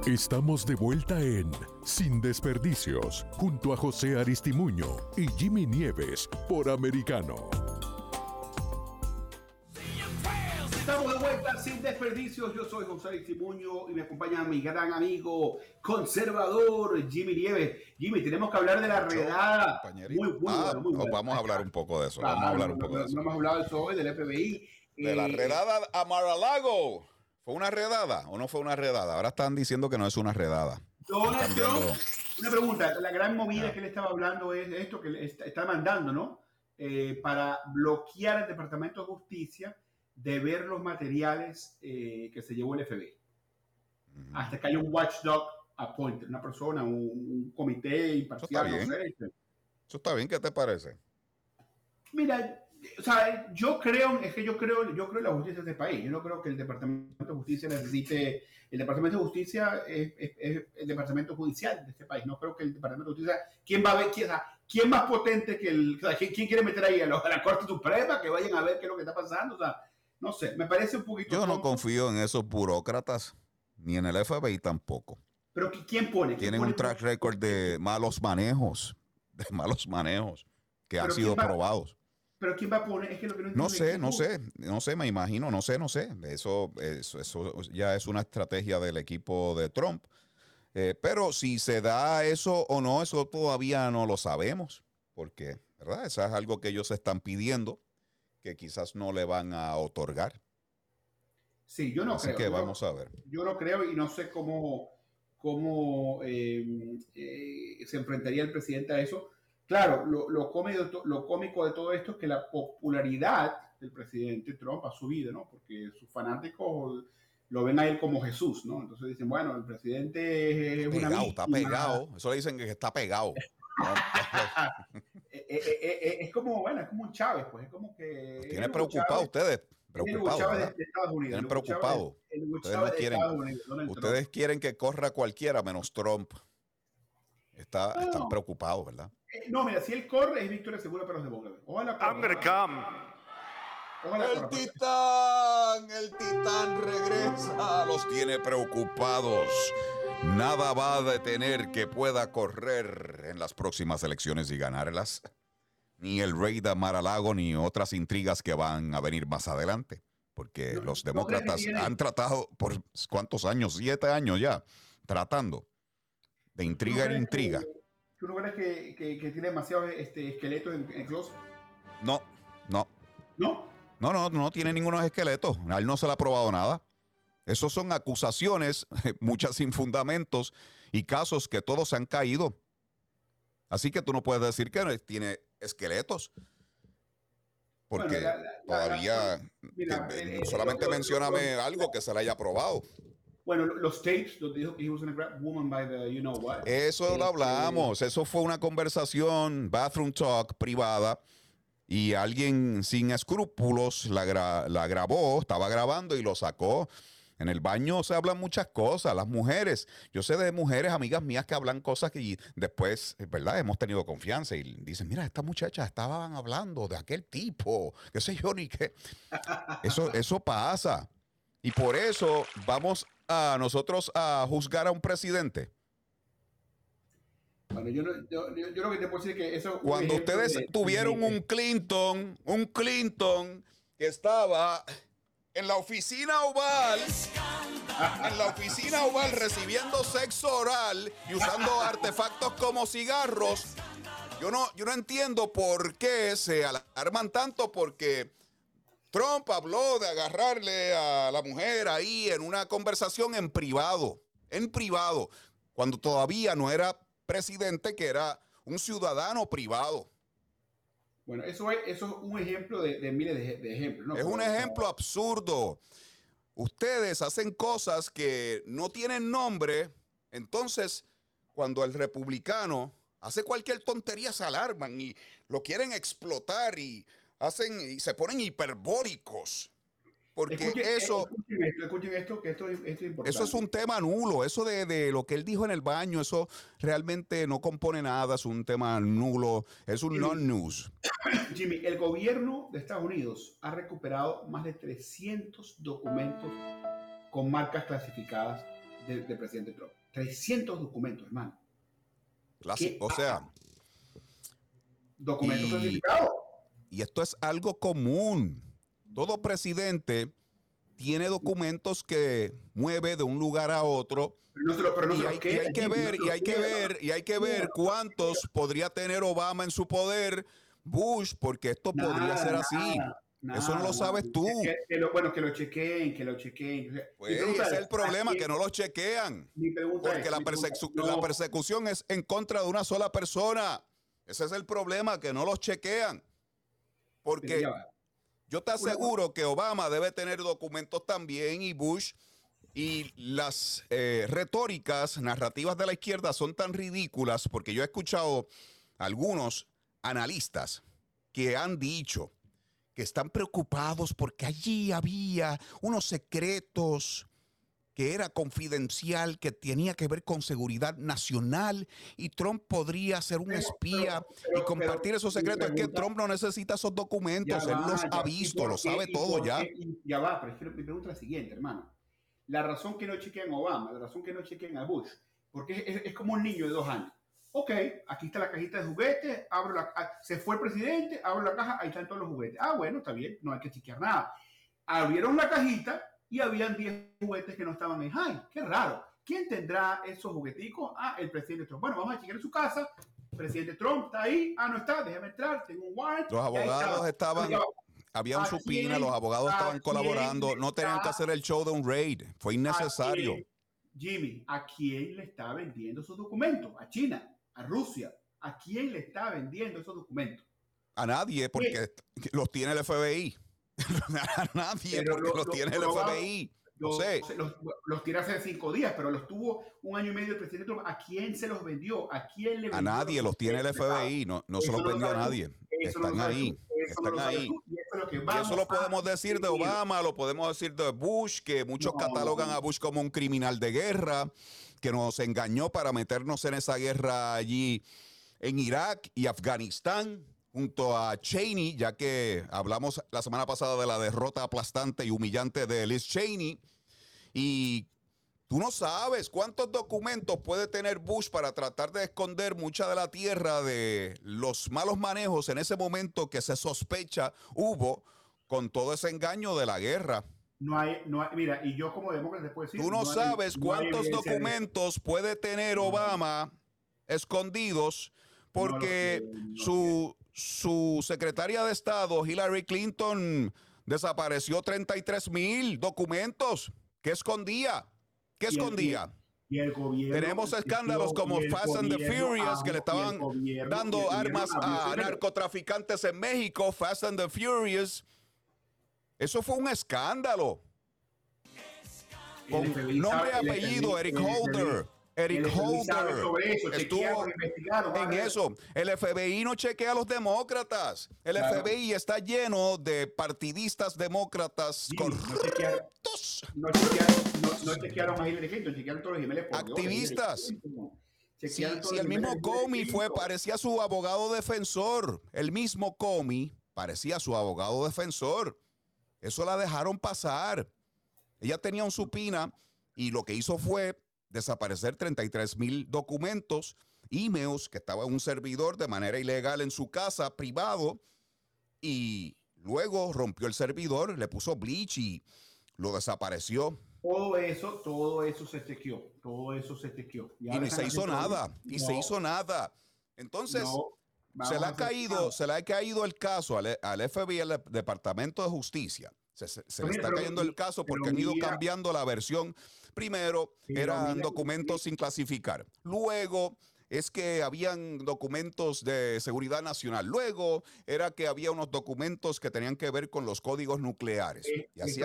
Estamos de vuelta en Sin Desperdicios, junto a José Aristimuño y Jimmy Nieves por Americano.
Estamos de vuelta sin desperdicios. Yo soy José Aristimuño y me acompaña mi gran amigo conservador Jimmy Nieves. Jimmy, tenemos que hablar de la redada. Muy, muy
Ah,
bueno, muy bueno.
Vamos a hablar un poco de eso.
Claro,
Vamos a hablar un
no-
poco de eso.
no hemos hablado del PSOE, del FBI.
De la
Eh,
redada a Mar-a-Lago. ¿Fue una redada o no fue una redada? Ahora están diciendo que no es una redada.
Donald. Trump, una pregunta, la gran movida que él estaba hablando es esto que está, está mandando, ¿no? Eh, para bloquear al Departamento de Justicia de ver los materiales eh, que se llevó el FBI. Hasta que haya un watchdog appointed, una persona, un, un comité imparcial,
bien.
no sé.
Eso está bien, ¿qué te parece?
Mira, o sea, yo creo, es que yo creo, yo creo en la justicia de este país. Yo no creo que el Departamento de Justicia necesite, el Departamento de Justicia es, es- es el Departamento Judicial de este país. No creo que el Departamento de Justicia, ¿quién va a ver, quién, quién más potente que el, o sea, ¿quién, quién quiere meter ahí a, los- a la Corte Suprema que vayan a ver qué es lo que está pasando? O sea, no sé, me parece un poquito.
Yo no
tonto,
confío en esos burócratas, ni en el FBI tampoco.
Pero ¿qui- ¿quién pone? ¿Quién
Tienen
pone
un track record de malos manejos, de malos manejos, que han sido
¿quién va-
probados.
Pero ¿quién va a poner? Es que lo que no
No sé, no sé, no sé, me imagino, no sé, no sé. Eso, eso, eso ya es una estrategia del equipo de Trump. Eh, pero si se da eso o no, eso todavía no lo sabemos, porque, ¿verdad? Eso es algo que ellos están pidiendo, que quizás no le van a otorgar.
Sí, yo no
Así
creo.
que
yo-
vamos a ver.
Yo lo creo y no sé cómo, cómo eh, eh, se enfrentaría el presidente a eso. Claro, lo, lo, cómico, lo cómico de todo esto es que la popularidad del presidente Trump ha subido, ¿no? Porque sus fanáticos lo ven a él como Jesús, ¿no? Entonces dicen, bueno, el presidente es una
Pegado, está pegado. Eso le dicen que está pegado. [laughs]
Eh, eh, eh, es como, bueno, es como un Chávez, pues es como que...
Tiene preocupado
Chávez-
ustedes.
de Estados Unidos.
Tienen
el Hugo
Ustedes no quieren.
Unidos.
Ustedes quieren que corra cualquiera menos Trump. Está,
No.
Están preocupados, ¿verdad?
Eh, No, mira, si él corre es victoria segura para los. Ojalá
gonna come.
Ojalá
El
corra, pero-
titán, el titán regresa. Los tiene preocupados. Nada va a detener que pueda correr en las próximas elecciones y ganarlas. Ni el rey de Mar-a-Lago ni otras intrigas que van a venir más adelante. Porque los
no que
demócratas han tratado por cuántos años, siete años ya, tratando de intriga en intriga.
¿Tú no crees que, que- que tiene demasiados este, esqueletos en, en el closet?
No, no.
¿No?
No, no, no tiene ningunos esqueletos. A él no se le ha probado nada. Esos son acusaciones, [laughs] muchas sin fundamentos y casos que todos se han caído. Así que tú no puedes decir que no tiene esqueletos. Porque
Bueno, la- la- la-
todavía
Mira,
que- solamente
lo-
algo que se le haya probado.
Bueno, los tapes donde dijo que he was gonna grab woman by the you know what.
Eso
Este,
lo hablamos. Eso fue una conversación, bathroom talk privada. Y alguien sin escrúpulos la, gra- la grabó, estaba grabando y lo sacó. En el baño se hablan muchas cosas. Las mujeres, yo sé de mujeres, amigas mías, que hablan cosas que después, ¿verdad? Hemos tenido confianza y dicen, mira, estas muchachas estaban hablando de aquel tipo, qué sé yo, ni qué. Eso, eso pasa. Y por eso vamos a nosotros a juzgar a un presidente.
Bueno, yo, yo, yo- yo lo que te puedo decir es que eso.
Cuando ustedes
de-
tuvieron
de-
un Clinton, un Clinton que estaba en la oficina oval, en la oficina oval recibiendo sexo oral y usando artefactos como cigarros. Yo no, yo no entiendo por qué se alarman tanto porque Trump habló de agarrarle a la mujer ahí en una conversación en privado, en privado, cuando todavía no era presidente, que era un ciudadano privado.
Bueno, eso es, eso es un ejemplo de, de miles de, de ejemplos. ¿no?
Es un ejemplo absurdo. Ustedes hacen cosas que no tienen nombre, entonces cuando el republicano hace cualquier tontería se alarman y lo quieren explotar y hacen y se ponen hiperbólicos. Porque
Escuchen,
eso
escuchen esto, escuchen esto, que esto, es- esto es importante.
Eso es un tema nulo, eso de, de lo que él dijo en el baño, eso realmente no compone nada, es un tema nulo, es un non-news. [coughs]
Jimmy, el gobierno de Estados Unidos ha recuperado más de 300 documentos con marcas clasificadas del de presidente Trump. 300 documentos, hermano.
O sea.
Documentos
y-
clasificados.
Y esto es algo común. Todo presidente tiene documentos que mueve de un lugar a otro.
lo- pero
y,
lo
hay, y
queda,
hay que ver, y
lo
hay que ver, y hay que ver cuántos podría tener Obama en su poder, Bush, porque esto podría ser así.
nada,
Eso no lo sabes tú.
Que- que lo- bueno, que lo chequeen, que lo chequeen.
Pues ese es el problema,
¿a
que no los chequean. Porque
es,
la, persecu-
no,
la persecución es en contra de una sola persona. Ese es el problema, que no los chequean. Porque yo te aseguro que Obama debe tener documentos también y Bush. Y las eh, retóricas narrativas de la izquierda son tan ridículas porque yo he escuchado algunos analistas que han dicho que están preocupados porque allí había unos secretos que era confidencial, que tenía que ver con seguridad nacional y Trump podría ser un espía y compartir esos secretos. Es que Trump no necesita esos documentos, él
va,
los
ya,
ha
¿y
visto,
por
lo
qué?
sabe
¿Y
todo ya.
qué? Ya va, pero es que mi pregunta es la siguiente, hermano. La razón que no chequean a Obama, la razón que no chequean a Bush, porque es, es como un niño de dos años. Ok, aquí está la cajita de juguetes, abro la, ah, se fue el presidente, abro la caja, ahí están todos los juguetes. Ah, bueno, está bien, no hay que chequear nada. Abrieron la cajita y habían 10 juguetes que no estaban en ¡Ay, qué raro! ¿Quién tendrá esos jugueticos? Ah, el presidente Trump. Bueno, vamos a chequear en su casa. Presidente Trump está ahí. Ah, no está, déjame entrar, tengo un warrant.
Los abogados
estaba.
estaban, había un
¿A
supina, los abogados estaban colaborando, no tenían que hacer el show de un raid, fue innecesario.
¿A quién- Jimmy, ¿a quién le está vendiendo esos documentos? ¿A China? ¿A Rusia? ¿A quién le está vendiendo esos documentos?
A nadie, porque los tiene el FBI. [laughs] a nadie,
Pero
porque
lo-
los
lo-
tiene el FBI. No
Los,
sé.
los, los tiene hace cinco días, pero los tuvo un año y medio el presidente Trump. ¿A quién se los vendió? ¿A quién le
A nadie, los tiene el FBI, no, no se los
no
vendió a nadie.
Eso
Están ahí.
Eso
están ahí.
tú. Y eso es lo que
Y
vamos
eso lo
a
podemos decir de. Obama, lo podemos decir de Bush, que muchos
No.
catalogan a Bush como un criminal de guerra, que nos engañó para meternos en esa guerra allí en Irak y Afganistán, junto a Cheney, ya que hablamos la semana pasada de la derrota aplastante y humillante de Liz Cheney. Y tú no sabes cuántos documentos puede tener Bush para tratar de esconder mucha de la tierra de los malos manejos en ese momento que se sospecha hubo con todo ese engaño de la guerra.
No hay, no hay, mira, y yo como demócrata puedo decir.
Tú no sabes
hay
cuántos documentos puede tener Obama escondidos porque su, su secretaria de Estado, Hillary Clinton, desapareció 33 mil documentos. ¿Qué escondía? ¿Qué
Y el-
escondía?
Y el gobierno.
Tenemos escándalos como Fast and the Furious que le estaban
gobierno-
dando armas a narcotraficantes en México, Fast and the Furious. Eso fue un escándalo. Con nombre y apellido, Eric Holder. Eric Holder
sobre eso,
estuvo en eso. El FBI no chequea a los demócratas. El
Claro.
FBI está lleno de partidistas demócratas corruptos.
No chequearon, no chequearon, no, no chequearon a Hillary Clinton, chequearon todos los por
Activistas. Si, si el mismo Comey fue, parecía su abogado defensor. El mismo Comey parecía su abogado defensor. Eso la dejaron pasar. Ella tenía un supina y lo que hizo fue desaparecer 33 mil documentos, emails que estaba en un servidor de manera ilegal en su casa privado y luego rompió el servidor, le puso bleach y lo desapareció.
Todo eso, todo eso se chequeó, todo eso se chequeó.
y
ahora
ni se hizo nada, y se hizo nada. Entonces,
no,
se le ha caído, se le ha caído el caso al, al FBI, al Departamento de Justicia. Se, se- se le está cayendo el caso porque han ido cambiando la versión. Primero eran documentos sin clasificar. Luego es que habían documentos de seguridad nacional. Luego era que había unos documentos que tenían que ver con los códigos nucleares.
Eh,
Y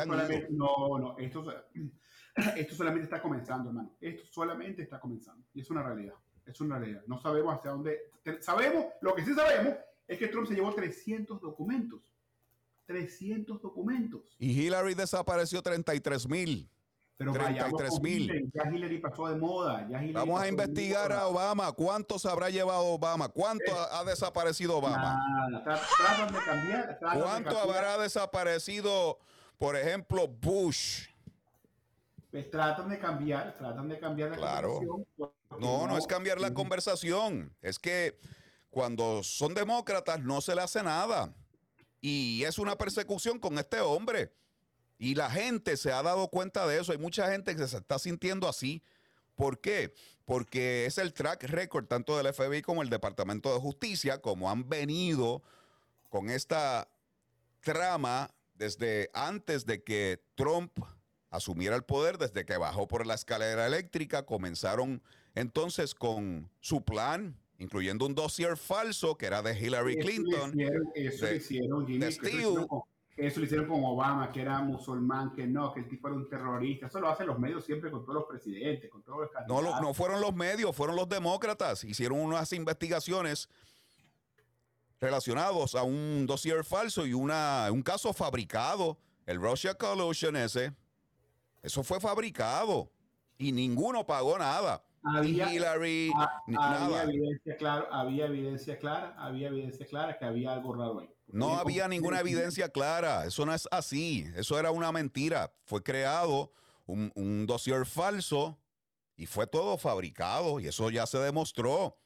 No, no, esto, [clears throat] esto solamente está comenzando, hermano. Esto solamente está comenzando. Y es una realidad. Es una realidad. No sabemos hacia dónde. Sabemos, lo que sí sabemos es que Trump se llevó 300 documentos. 300 documentos.
Y Hillary desapareció 33 mil.
Pero vayamos
33
con
mil.
Hillary. Ya Hillary pasó de moda. Ya
Vamos a investigar a Obama. ¿Cuántos habrá llevado Obama? ¿Cuánto ha, ha desaparecido Obama?
Nada, tratan de cambiar. tratan de
¿Cuánto
cambiar.
habrá desaparecido, por ejemplo, Bush?
pues, tratan de cambiar, tratan de cambiar la
Claro.
conversación.
No, no es cambiar la conversación. Es que cuando son demócratas no se le hace nada. Y es una persecución con este hombre. Y la gente se ha dado cuenta de eso. Hay mucha gente que se está sintiendo así. ¿Por qué? Porque es el track record tanto del FBI como el Departamento de Justicia, como han venido con esta trama desde antes de que Trump asumiera el poder, desde que bajó por la escalera eléctrica, comenzaron entonces con su plan, incluyendo un dossier falso que era de Hillary
Eso
Clinton.
hicieron- Eso
de-
hicieron, Jimmy,
de Steve.
Eso lo hicieron con Obama, que era musulmán, que no, que el tipo era un terrorista. Eso lo hacen los medios siempre con todos los presidentes, con todos los
No,
candidatos.
lo- no fueron los medios, fueron los demócratas. Hicieron unas investigaciones relacionados a un dossier falso y una, un caso fabricado, el Russia Collusion ese. Eso fue fabricado y ninguno pagó nada.
Había-
Hillary, ni
había
nada.
evidencia clara, había evidencia clara, había evidencia clara que había algo raro ahí.
No había ninguna evidencia clara. Eso no es así. Eso era una mentira. Fue creado un, un dossier falso y fue todo fabricado y eso ya se demostró.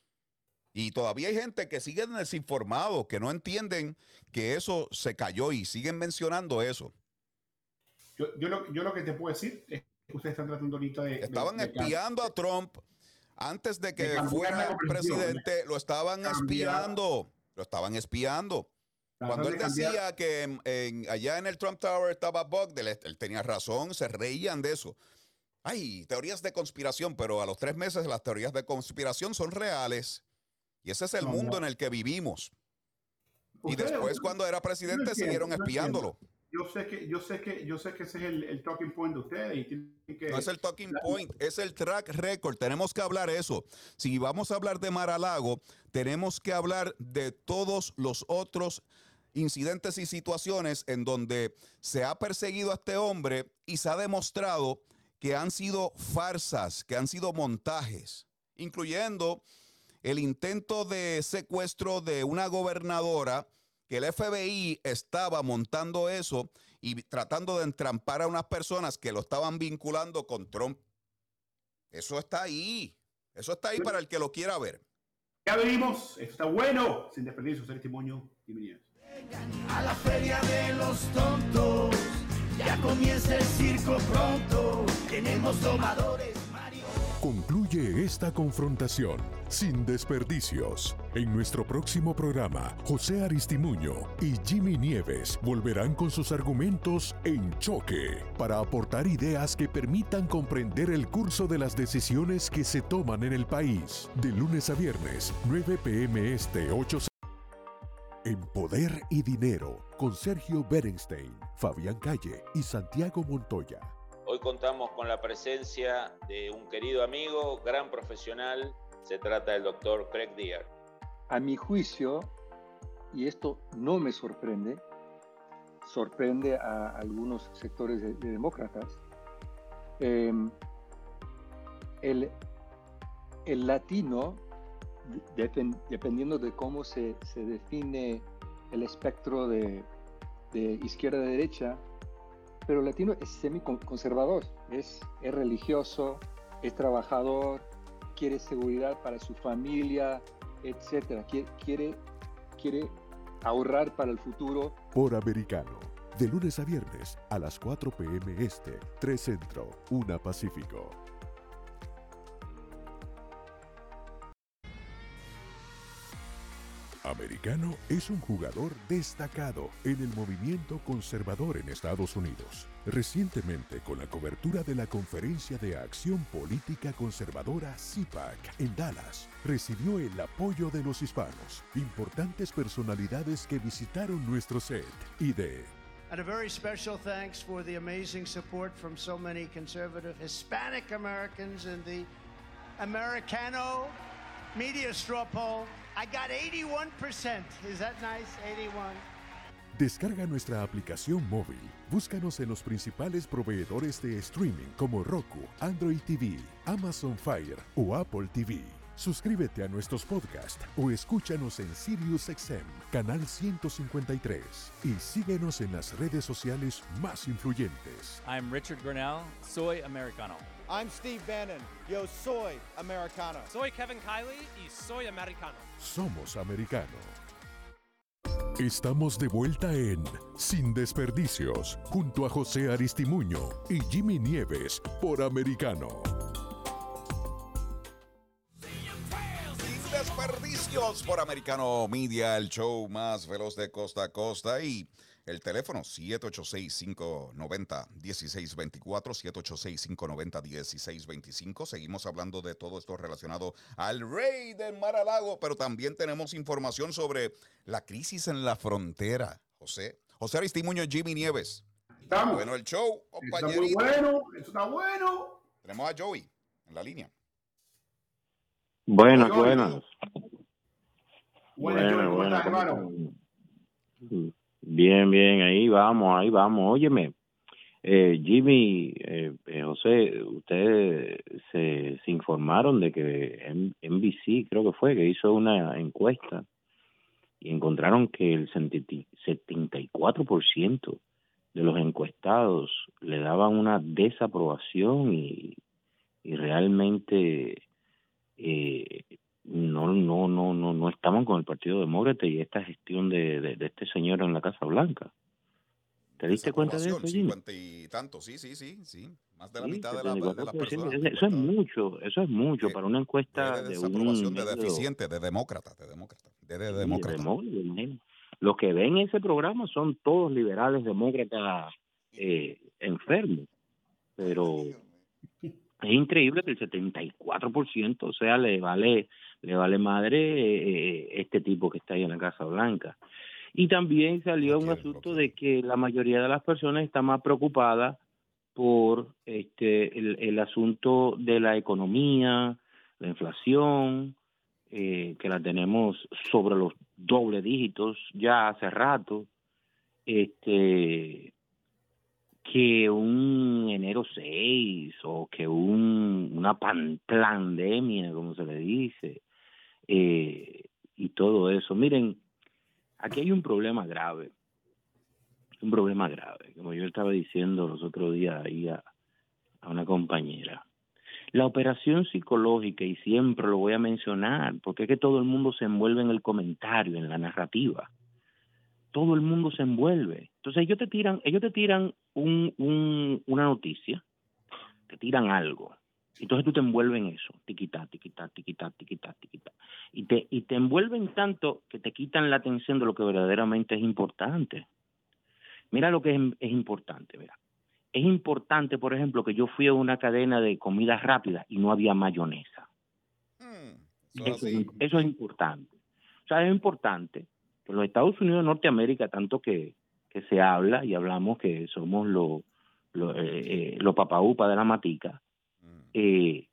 Y todavía hay gente que sigue desinformado, que no entienden que eso se cayó y siguen mencionando eso.
Yo, yo, lo, yo lo que te puedo decir es que ustedes están tratando ahorita de...
Estaban
de-
espiando a Trump antes de que fuera presidente. Lo estaban
Cambiar.
espiando. Lo estaban espiando. Cuando
de
él decía que en- en- allá en el Trump Tower estaba Bug, él, tenía razón, se reían de eso. Ay, teorías de conspiración, pero a los tres meses las teorías de conspiración son reales. Y ese es el
No,
mundo
no.
en el que vivimos. Y después, cuando era presidente, siguieron espiándolo.
Yo sé que, yo sé que, yo sé que ese es el, el talking point de ustedes y que.
No es el talking point, es el track record. Tenemos que hablar eso. Si vamos a hablar de Mar-a-Lago, tenemos que hablar de todos los otros incidentes y situaciones en donde se ha perseguido a este hombre y se ha demostrado que han sido farsas, que han sido montajes, incluyendo el intento de secuestro de una gobernadora que el FBI estaba montando eso y tratando de entrampar a unas personas que lo estaban vinculando con Trump. Eso está ahí. Eso está ahí para el que lo quiera ver.
Ya venimos, está bueno. Sin desperdicio, ser testimonio. Bienvenidos.
A la feria de los tontos, ya comienza el circo pronto. Tenemos domadores.
Concluye esta confrontación sin desperdicios. En nuestro próximo programa, José Aristimuño y Jimmy Nieves volverán con sus argumentos en choque para aportar ideas que permitan comprender el curso de las decisiones que se toman en el país. De lunes a viernes, 9 pm este, 8 en Poder y Dinero, con Sergio Berenstein, Fabián Calle y Santiago Montoya.
Hoy contamos con la presencia de un querido amigo, gran profesional. Se trata del doctor Craig Deer.
A mi juicio, y esto no me sorprende, sorprende a algunos sectores de, de demócratas, eh, el, el latino, depen- dependiendo de cómo se, se define el espectro de, de izquierda a derecha, pero latino es semi-conservador, es, es religioso, es trabajador, quiere seguridad para su familia, etcétera. Quiere, quiere, quiere ahorrar para el futuro.
Por Americano, de lunes a viernes a las 4 pm este, 3 Centro, 1 Pacífico. Americano es un jugador destacado en el movimiento conservador en Estados Unidos. Recientemente, con la cobertura de la Conferencia de Acción Política Conservadora CIPAC en Dallas, recibió el apoyo de los hispanos, importantes personalidades que visitaron nuestro set y de
And a very special thanks for the amazing support from so many conservative Hispanic Americans in the Americano media straw poll. I got 81%. Is that nice? 81.
Descarga nuestra aplicación móvil. Búscanos en los principales proveedores de streaming como Roku, Android TV, Amazon Fire o Apple TV. Suscríbete a nuestros podcasts o escúchanos en SiriusXM, canal 153. Y síguenos en las redes sociales más influyentes.
I'm Richard Grinnell, soy americano.
I'm Steve Bannon. Yo soy americano.
Soy Kevin Kiley y soy americano.
Somos americano. Estamos de vuelta en Sin Desperdicios, junto a José Aristimuño y Jimmy Nieves por Americano.
Sin desperdicios por Americano Media, el show más veloz de costa a costa y el teléfono 786-590-1624, 786-590-1625. Seguimos hablando de todo esto relacionado al rey del Mar a Lago, pero también tenemos información sobre la crisis en la frontera. José, José Aristimuño Jimmy Nieves.
Estamos.
Bueno, el show,
Está muy
compañerito.
bueno, eso está bueno.
Tenemos a Joey en la línea.
Buenas,
Joey.
buenas.
Buenas, Joey, ¿cómo
buenas, Bien, bien, ahí vamos, ahí vamos. Óyeme, eh, Jimmy, eh, eh, José, ustedes se, se informaron de que NBC, creo que fue, que hizo una encuesta y encontraron que el 70 74% de los encuestados le daban una desaprobación y, y realmente eh, no no no no no estaban con el Partido Demócrata y esta gestión de, de, de este señor en la Casa Blanca. ¿Te diste cuenta de eso,
Aprobación,
Jimmy?
50 y tanto, sí, sí, sí, sí. Más de la
Sí,
mitad de, la- de las
74%.
personas.
Eso- Eso es mucho, eso es mucho para una encuesta
de
de un
de deficiente, de demócrata, de demócrata, de, de demócrata.
Los que ven ese programa son todos liberales demócratas eh, enfermos, pero es increíble que el 74%, o sea, le vale le vale madre eh, este tipo que está ahí en la Casa Blanca. Y también salió un asunto de que la mayoría de las personas está más preocupada por este el, el asunto de la economía, la inflación, eh, que la tenemos sobre los doble dígitos ya hace rato, este que un enero 6 o que un, una pan- pandemia, como se le dice, eh, y todo eso. Miren, aquí hay un problema grave, un problema grave, como yo estaba diciendo los otros días ahí a, a una compañera. La operación psicológica, y siempre lo voy a mencionar, porque es que todo el mundo se envuelve en el comentario, en la narrativa. Todo el mundo se envuelve. Entonces ellos te tiran, ellos te tiran un, un- una noticia, te tiran algo. Entonces tú te envuelves en eso, tiquita, tiquita, tiquita, tiquita, tiquita. Y te, y te envuelven tanto que te quitan la atención de lo que verdaderamente es importante. Mira lo que es, es importante, mira. Es importante, por ejemplo, que yo fui a una cadena de comida rápida y no había mayonesa. Eso, es, eso es importante. O sea, es importante los Estados Unidos de Norteamérica, tanto que, que se habla y hablamos que somos los lo, eh, eh, de la matica, eh,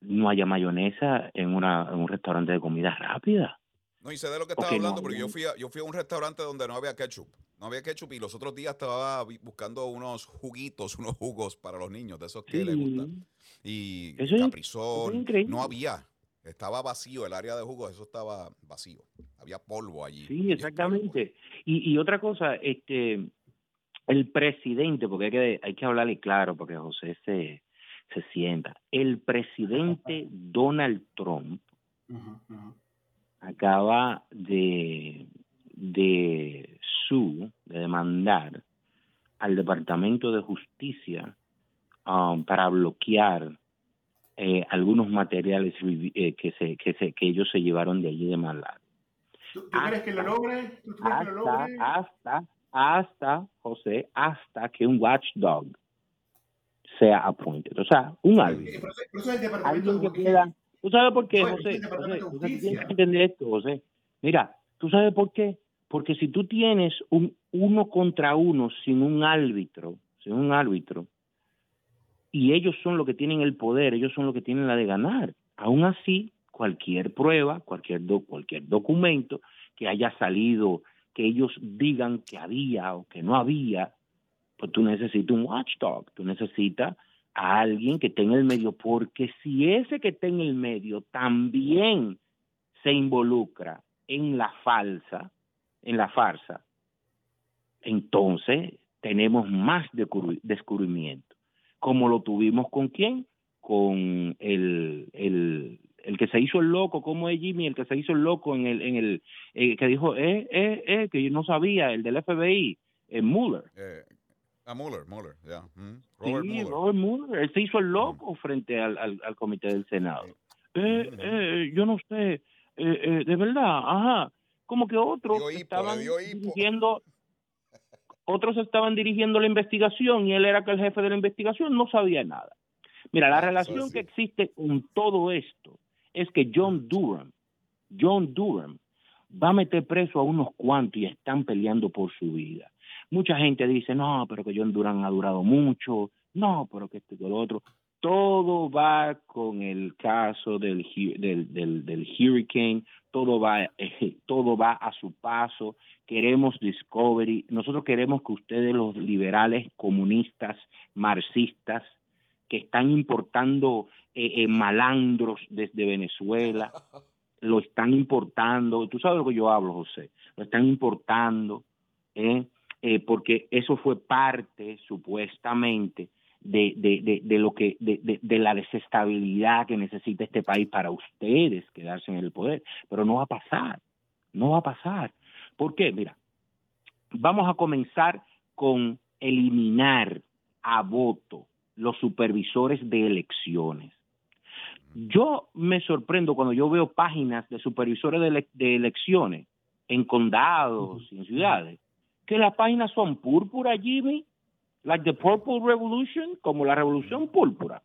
no haya mayonesa en, una, en un restaurante de comida rápida.
No, y sé de lo que estaba
no,
hablando, porque yo fui, a, yo fui a un restaurante donde no había ketchup. No había ketchup y los otros días estaba buscando unos juguitos, [laughs] unos jugos para los niños, de esos que les gustan. Y
Eso es-
Caprizón,
eso es increíble.
no había. Estaba vacío el área de jugos, eso estaba vacío. Había polvo allí.
Sí, exactamente. Y, y otra cosa, este, el presidente, porque hay que, hay que hablarle claro, porque José se, se sienta. El presidente Donald Trump acaba de, de su, de demandar al Departamento de Justicia um, para bloquear eh, algunos materiales eh, que, se, que, se, que ellos se llevaron de allí de Malad.
¿Tú, tú crees que lo logre? ¿Tú crees que lo
Hasta,
logre?
hasta, hasta, José, hasta que un watchdog sea appointed. O sea, un árbitro.
Pero pero eso es el
Alguien que pueda... ¿Tú sabes por qué, José? José, José, tienes que entender esto, José. Mira, ¿tú sabes por qué? Porque si tú tienes un uno contra uno sin un árbitro, sin un árbitro, y ellos son los que tienen el poder, ellos son los que tienen la de ganar. Aún así, cualquier prueba, cualquier cualquier documento que haya salido, que ellos digan que había o que no había, pues tú necesitas un watchdog, tú necesitas a alguien que esté en el medio, porque si ese que está en el medio también se involucra en la falsa, en la farsa, entonces tenemos más descubrimiento. Como lo tuvimos con quién? Con el, el, el que se hizo el loco, como es Jimmy, el que se hizo el loco en el, en el eh, que dijo, eh, eh, eh, que yo no sabía, el del FBI, eh, Mueller.
Eh, a Mueller, Mueller, ya. Mm.
Robert sí, Mueller. Robert Mueller. Él se hizo el loco frente al, al, al, comité del Senado. Eh, eh, yo no sé, eh, eh, de verdad, ajá. Como que otros
hipo,
estaban dirigiendo, otros estaban dirigiendo la investigación y él era que el jefe de la investigación no sabía nada. Mira, la relación que existe con todo esto es que John Durham, John Durham, va a meter preso a unos cuantos y están peleando por su vida. Mucha gente dice, no, pero que John Durham ha durado mucho, no, pero que esto y que lo otro. Todo va con el caso del, del, del, del hurricane, todo va, eh, [laughs] todo va a su paso. Queremos Discovery, nosotros queremos que ustedes, los liberales, comunistas, marxistas, que están importando eh, eh, malandros desde Venezuela, [laughs] lo están importando, tú sabes de lo que yo hablo, José, lo están importando, ¿eh? Eh, porque eso fue parte, supuestamente, de, de, de, de lo que, de, de, la desestabilidad que necesita este país para ustedes quedarse en el poder. Pero no va a pasar, no va a pasar. ¿Por qué? Mira, vamos a comenzar con eliminar a voto los supervisores de elecciones. Yo me sorprendo cuando yo veo páginas de supervisores de, ele de elecciones en condados y en ciudades, que las páginas son púrpura, Jimmy, like the Purple Revolution, como la Revolución Púrpura.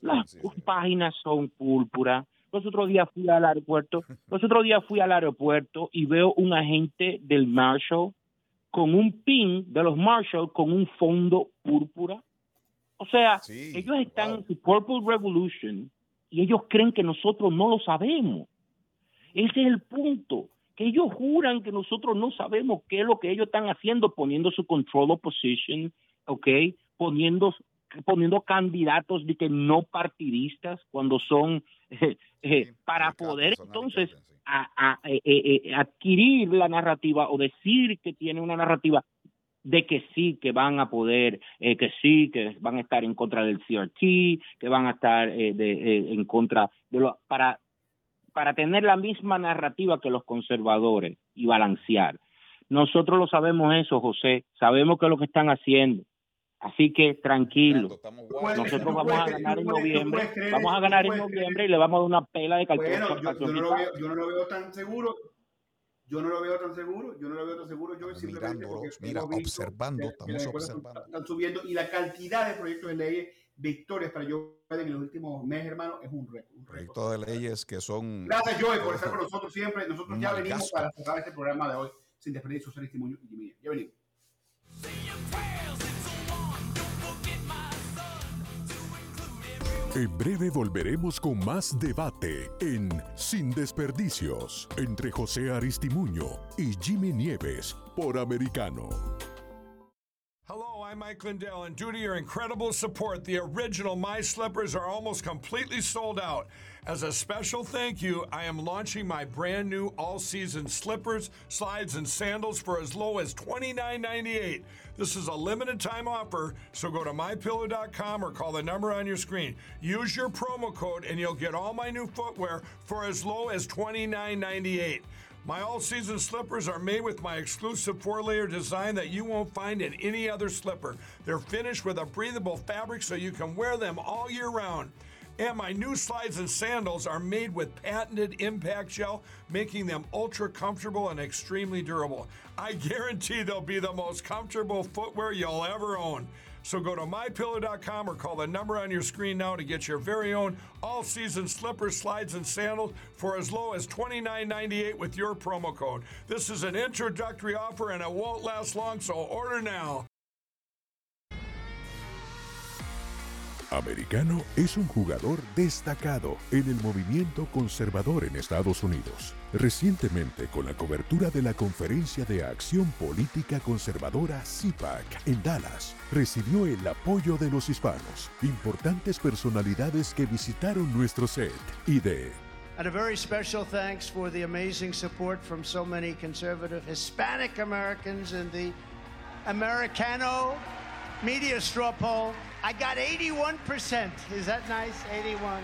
Las sí, sí. páginas son púrpura. Los otros días fui al aeropuerto, [laughs] los otros días fui al aeropuerto y veo un agente del Marshall con un pin de los Marshall con un fondo púrpura. O sea, sí, ellos están wow. en su Purple Revolution y ellos creen que nosotros no lo sabemos. Ese es el punto, que ellos juran que nosotros no sabemos qué es lo que ellos están haciendo, poniendo su control opposition, ¿ok? Poniendo, poniendo candidatos de que no partidistas cuando son [laughs] eh, eh, para poder entonces a, a, eh, eh, adquirir la narrativa o decir que tiene una narrativa de que sí, que van a poder, eh, que sí, que van a estar en contra del CRT, que van a estar eh, de, eh, en contra de lo, para, para tener la misma narrativa que los conservadores y balancear. Nosotros lo sabemos eso, José, sabemos que es lo que están haciendo. Así que tranquilo, nosotros vamos a ganar en noviembre, vamos a ganar en noviembre y le vamos a dar una pela de calculo.
Bueno, yo, yo, no lo veo, yo no lo veo tan seguro, yo no lo veo tan seguro, yo no lo veo tan seguro, yo simplemente porque
mira, observando, que, estamos que observando.
Están subiendo y la cantidad de proyectos de leyes, victorias para Joe Biden en los últimos meses, hermano, es un récord.
Proyectos de leyes que son...
Gracias, Joe, por estar con nosotros siempre. Nosotros ya venimos para cerrar este programa de hoy, sin desperdicio, social testimonio y. Ya venimos.
En breve volveremos con más debate en Sin Desperdicios entre José Aristimuño y Jimmy Nieves por Americano.
Hello, I'm Mike Lindell, and due to your incredible support, the original My Slippers are almost completely sold out. As a special thank you, I am launching my brand new all season slippers, slides, and sandals for as low as $29.98. This is a limited time offer, so go to mypillow.com or call the number on your screen. Use your promo code, and you'll get all my new footwear for as low as $29.98. My all season slippers are made with my exclusive four layer design that you won't find in any other slipper. They're finished with a breathable fabric so you can wear them all year round. And my new slides and sandals are made with patented impact gel, making them ultra comfortable and extremely durable. I guarantee they'll be the most comfortable footwear you'll ever own. So go to mypillow.com or call the number on your screen now to get your very own all season slippers, slides, and sandals for as low as $29.98 with your promo code. This is an introductory offer and it won't last long, so order now.
Americano es un jugador destacado en el movimiento conservador en Estados Unidos. Recientemente, con la cobertura de la Conferencia de Acción Política Conservadora CIPAC en Dallas, recibió el apoyo de los hispanos, importantes personalidades que visitaron nuestro set y de
And a very special thanks for the amazing support from so many conservative Hispanic Americans in the Americano media straw poll. I got 81%. Is that nice? 81.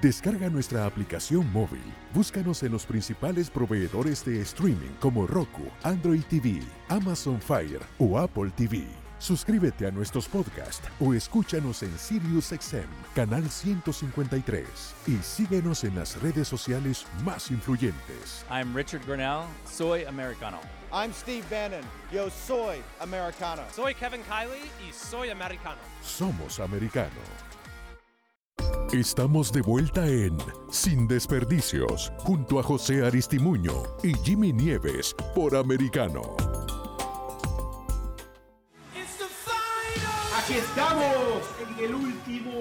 Descarga nuestra aplicación móvil. Búscanos en los principales proveedores de streaming como Roku, Android TV, Amazon Fire o Apple TV. Suscríbete a nuestros podcasts o escúchanos en SiriusXM, canal 153 y síguenos en las redes sociales más influyentes.
I'm Richard Grinnell, soy americano.
I'm Steve Bannon. Yo soy americano.
Soy Kevin Kiley y soy americano.
Somos americano. Estamos de vuelta en Sin Desperdicios, junto a José Aristimuño y Jimmy Nieves por Americano.
Aquí estamos en el último,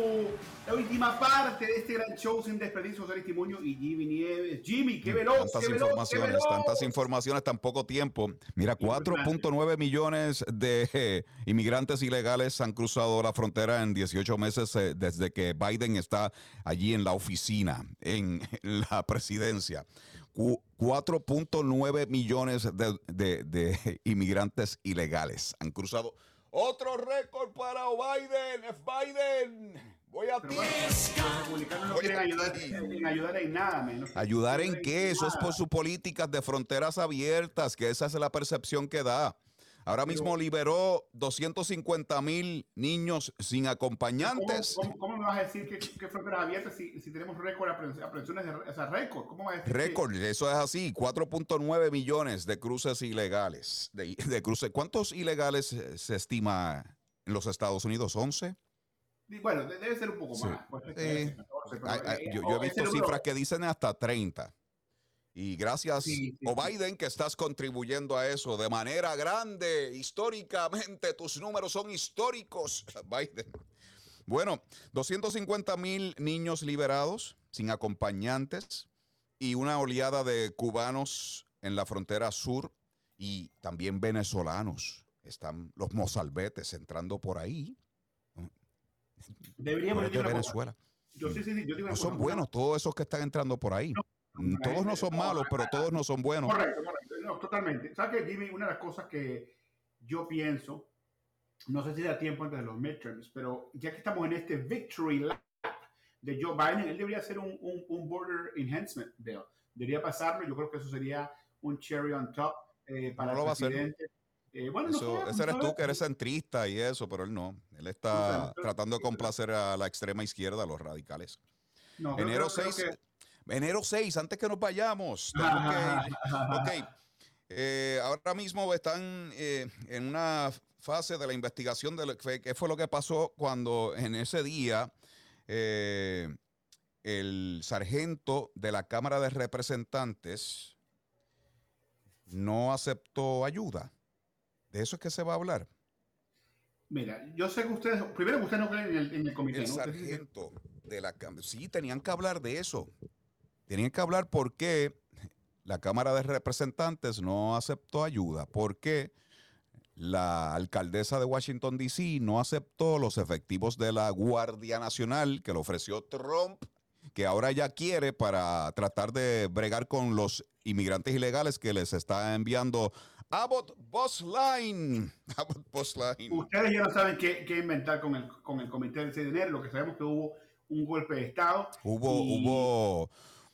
la última parte de este gran show sin desperdicios de Aristimuño y Jimmy Nieves. Jimmy, qué veloz,
Tantas
qué veloz, qué
informaciones,
veloz.
tantas informaciones, tan poco tiempo. Mira, 4.9 millones de eh, [laughs] inmigrantes ilegales han cruzado la frontera en 18 meses eh, desde que Biden está allí en la oficina, en [laughs] la presidencia. Cu- 4.9 millones de, de- de [laughs] inmigrantes ilegales han cruzado. Otro récord para Biden, es Biden. Voy a ti.
Los republicanos no quieren ayudar en, ayudar en nada, menos.
¿Ayudar en qué? Eso es por sus políticas de fronteras abiertas, que esa es la percepción que da. Ahora mismo liberó 250 mil niños sin acompañantes.
¿Cómo, cómo, cómo me vas a decir que, que fronteras abiertas si, si tenemos récord apre- aprehensiones de o sea, récord? ¿Cómo vas a decir que-
Récord, eso es así, 4.9 millones de cruces ilegales. De, de cruces. ¿Cuántos ilegales se estima en los Estados Unidos? ¿11?
Y Bueno, de- debe ser un poco más. puede ser
Sí.
13, 14, pero,
Ay, ay,
eh,
yo, he visto cifras que dicen hasta 30. Y gracias,
Sí, sí,
o Biden, que estás contribuyendo a eso de manera grande, históricamente, tus números son históricos, [laughs] Biden. Bueno, 250 mil niños liberados sin acompañantes y una oleada de cubanos en la frontera sur y también venezolanos. Están los mozalbetes entrando por ahí.
Deberíamos
de. Venezuela.
Yo sí, sí, yo
No son buenos todos esos que están entrando por ahí. Mm, Todos no son malos, pero todos no son buenos.
Correcto, correcto. No, totalmente. ¿Sabes qué, Jimmy? Una de las cosas que yo pienso, no sé si da tiempo antes de los midterms, pero ya que estamos en este victory lap de Joe Biden, él debería hacer un, un, un border enhancement bill. Debería pasarlo. Yo creo que eso sería un cherry on top eh, para
No lo
el
va a hacer.
presidente. Eh, bueno, no
Eso-
sé,
ese
no
eres tú que eres centrista y eso, pero él no. Él
No
está tratando de complacer a la extrema izquierda, a los radicales.
No, creo-
enero
creo- creo
6,
que-
enero 6, antes que nos vayamos. que- ok, eh, ahora mismo están eh, en una fase de la investigación de lo que qué fue lo que pasó cuando en ese día eh, el sargento de la Cámara de Representantes no aceptó ayuda. De eso es que se va a hablar.
Mira, yo sé que ustedes, primero que ustedes no creen en el, en el comité,
El sargento de la Cámara. Sí, tenían que hablar de eso. Tenían que hablar por qué la Cámara de Representantes no aceptó ayuda. ¿Por qué la alcaldesa de Washington, D.C. no aceptó los efectivos de la Guardia Nacional que le ofreció Trump, que ahora ya quiere para tratar de bregar con los inmigrantes ilegales que les está enviando Abbott Bus Line. [laughs] Abbott Bus Line.
Ustedes ya no saben qué, qué inventar con el, con el comité del 6 de enero. Lo que sabemos que hubo un golpe de Estado.
Hubo,
y-
hubo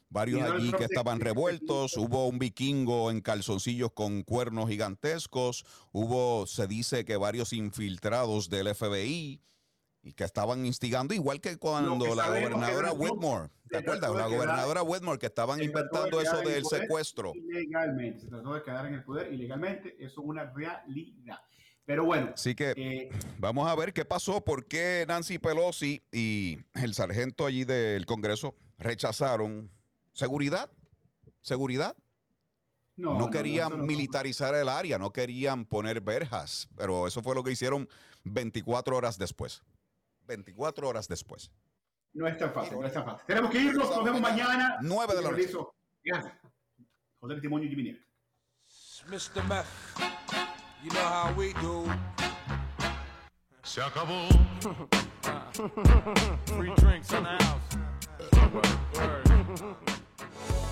varios
Donald
allí
Trump
que estaban revueltos, hubo un vikingo en calzoncillos con cuernos gigantescos, hubo, se dice que varios infiltrados del FBI y que estaban instigando, igual que cuando
que
la gobernadora Whitmore, ¿te acuerdas? La gobernadora Whitmore, que estaban
de
inventando eso del secuestro.
Ilegalmente, se trató de quedar en el poder ilegalmente. Eso es una realidad. Pero bueno,
Así que
eh,
vamos a ver qué pasó, por qué Nancy Pelosi y el sargento allí del Congreso rechazaron seguridad, seguridad.
no,
No,
no,
querían
no-
militarizar el área, no querían poner verjas, pero eso fue lo que hicieron 24 horas después. 24 horas después.
No es tan fácil, no es tan fácil. Tenemos que irnos, nos vemos mañana.
9 de la noche.
Gracias. José Testimonio.
Mr. Meth, you know how we do.
Se acabó. [laughs]
Free drinks in the house.